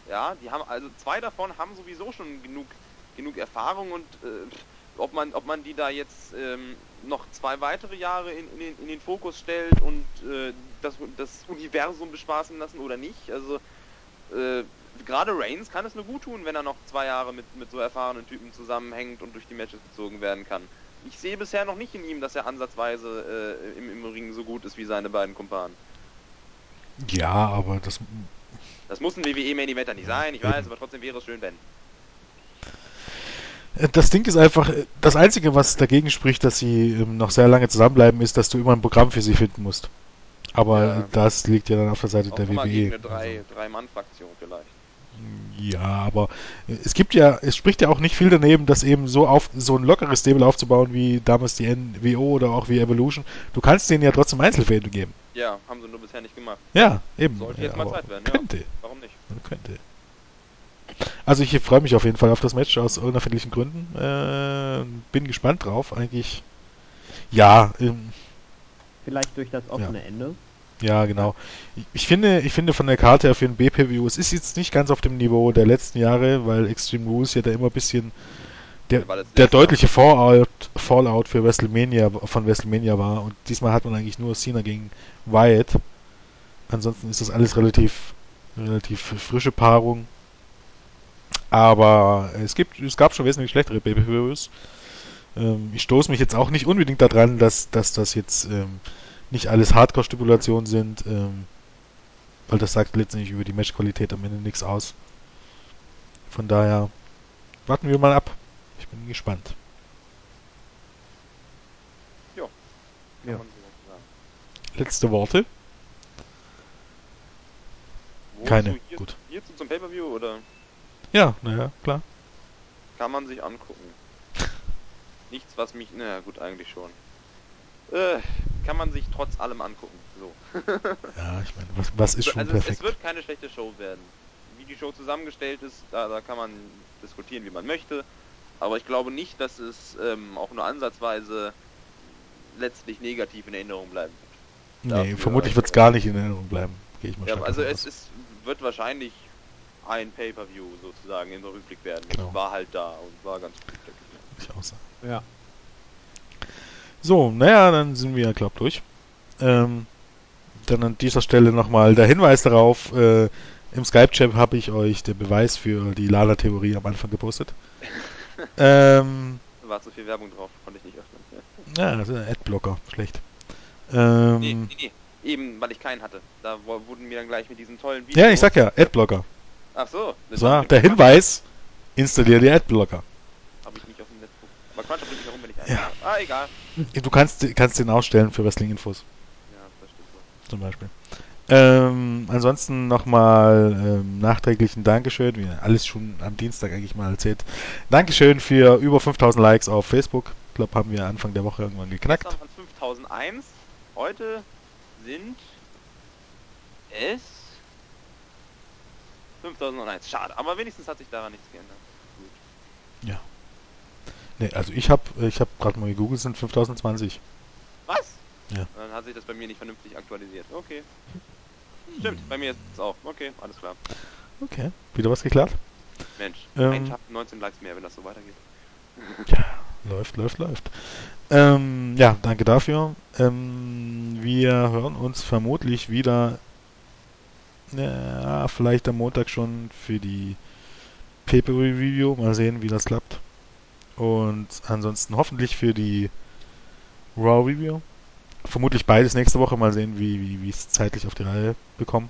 Ja, die haben also zwei davon haben sowieso schon genug, genug Erfahrung und äh, ob man, ob man die da jetzt ähm, noch zwei weitere Jahre in, in, den, in den Fokus stellt und äh, das, das Universum bespaßen lassen oder nicht. Also äh, gerade Reigns kann es nur gut tun, wenn er noch zwei Jahre mit, mit so erfahrenen Typen zusammenhängt und durch die Matches gezogen werden kann. Ich sehe bisher noch nicht in ihm, dass er ansatzweise äh, im, im Ring so gut ist wie seine beiden Kumpanen. Ja, aber das. Das muss ein WWE Main Eventer nicht sein, ich weiß, aber trotzdem wäre es schön, wenn. äh, Das Ding ist einfach, äh, das Einzige, was dagegen spricht, dass sie ähm, noch sehr lange zusammenbleiben, ist, dass du immer ein Programm für sie finden musst. Aber Ja. das liegt ja dann auf der Seite Auch der WWE. gegen eine Also, drei, drei Mann Fraktion vielleicht. Ja, aber es gibt ja, es spricht ja auch nicht viel daneben, das eben so auf so ein lockeres Stable aufzubauen wie damals die NWO oder auch wie Evolution. Du kannst denen ja trotzdem Einzelfäden geben. Ja, haben sie nur bisher nicht gemacht. Ja, eben. Sollte ja, jetzt mal aber Zeit werden, ja. Könnte. Warum nicht? Man könnte. Also ich freue mich auf jeden Fall auf das Match aus unerfindlichen Gründen. Äh, bin gespannt drauf. Eigentlich. Ja, ähm, Vielleicht durch das offene Ende. Ja, genau. Ich, finde, ich finde von der Karte her für ein BPW, es ist jetzt nicht ganz auf dem Niveau der letzten Jahre, weil Extreme Rules ja da immer ein bisschen der, der deutliche Fallout, Fallout für WrestleMania von WrestleMania war und diesmal hat man eigentlich nur Cena gegen Wyatt. Ansonsten ist das alles relativ relativ frische Paarung. Aber es gibt es gab schon wesentlich schlechtere Pay-Per-Views. Ähm, ich stoße mich jetzt auch nicht unbedingt daran, dass, dass das jetzt ähm, nicht alles Hardcore-Stipulationen sind, ähm, weil das sagt letztendlich über die Matchqualität am Ende nichts aus. Von daher warten wir mal ab. Ich bin gespannt. Ja. sagen. Letzte Worte? Wozu Keine. Hier, Gut. Hierzu zum Pay-Per-View oder Ja, naja, klar. kann man sich angucken? Nichts, was mich... Naja, gut, eigentlich schon. Äh, kann man sich trotz allem angucken. So. Ja, ich meine, was, was ist schon also perfekt? Es, wird keine schlechte Show werden. Wie die Show zusammengestellt ist, da, da kann man diskutieren, wie man möchte. Aber ich glaube nicht, dass es ähm, auch nur ansatzweise letztlich negativ in Erinnerung bleiben wird. nee, dafür, vermutlich wird es äh, gar nicht in Erinnerung bleiben. Gehe ich mal Ja, also es ist, wird wahrscheinlich ein Pay-Per-View sozusagen im Rückblick werden. Genau. Ich war halt da und war ganz gut. Ich auch sagen. Ja. So, naja, dann sind wir, glaub durch. Ähm, dann an dieser Stelle nochmal der Hinweis darauf, äh, im Skype-Chat habe ich euch den Beweis für die Lala-Theorie am Anfang gepostet. ähm, War zu viel Werbung drauf, konnte ich nicht öffnen. ja, das ist ein Adblocker, schlecht. Nee, Ähm, nee, nee. Eben, weil ich keinen hatte. Da wurden mir dann gleich mit diesen tollen Videos... ja, ich sag ja, Adblocker. Ach so. Das war der Hinweis, installiere die Adblocker. Habe ich nicht auf dem Netzbuch. Aber Quatsch, Ja. Ah, egal. Du kannst, kannst den ausstellen für Wrestling-Infos. Ja, das stimmt so. zum Beispiel. Ähm, ansonsten nochmal ähm, nachträglich ein Dankeschön, wie alles schon am Dienstag eigentlich mal erzählt. Dankeschön für über 5000 Likes auf Facebook. Ich glaube, haben wir Anfang der Woche irgendwann geknackt. Gestern waren 5001. Heute sind es 5001. Schade, aber wenigstens hat sich daran nichts geändert. Nee, also ich habe ich hab gerade mal gegoogelt, sind 5020. Was? Ja. Dann hat sich das bei mir nicht vernünftig aktualisiert. Okay. Stimmt, bei mir ist es auch. Okay, alles klar. Okay, wieder was geklappt? Mensch, Ähm. ein Tag 19 Likes mehr, wenn das so weitergeht. Läuft, läuft, läuft. Ähm, ja, danke dafür. Ähm, wir hören uns vermutlich wieder, ja, vielleicht am Montag schon für die Paper-Review. Mal sehen, wie das klappt. Und ansonsten hoffentlich für die Raw-Review. Vermutlich beides nächste Woche. Mal sehen, wie, wie, es zeitlich auf die Reihe bekommen.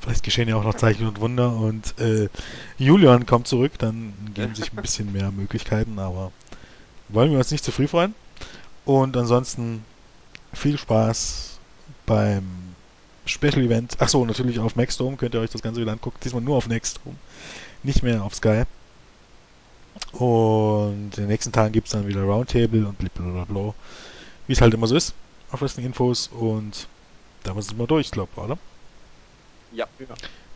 Vielleicht geschehen ja auch noch Zeichen und Wunder und äh, Julian kommt zurück, dann geben sich ein bisschen mehr Möglichkeiten, aber wollen wir uns nicht zu früh freuen. Und ansonsten viel Spaß beim Special Event. Achso, natürlich auf Maxdome könnt ihr euch das Ganze wieder angucken. Diesmal nur auf Nextdome, nicht mehr auf Sky. Und in den nächsten Tagen gibt es dann wieder Roundtable und blablabla. Wie es halt immer so ist auf Wrestling Infos und damit sind wir durch, glaube ich, oder? Ja.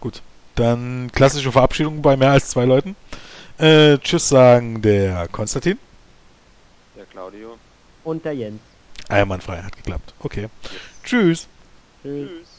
Gut. Dann klassische Verabschiedung bei mehr als zwei Leuten. Äh, tschüss sagen der Konstantin. Der Claudio. Und der Jens. Einwandfrei, hat geklappt. Okay. Yes. Tschüss. Tschüss. Tschüss.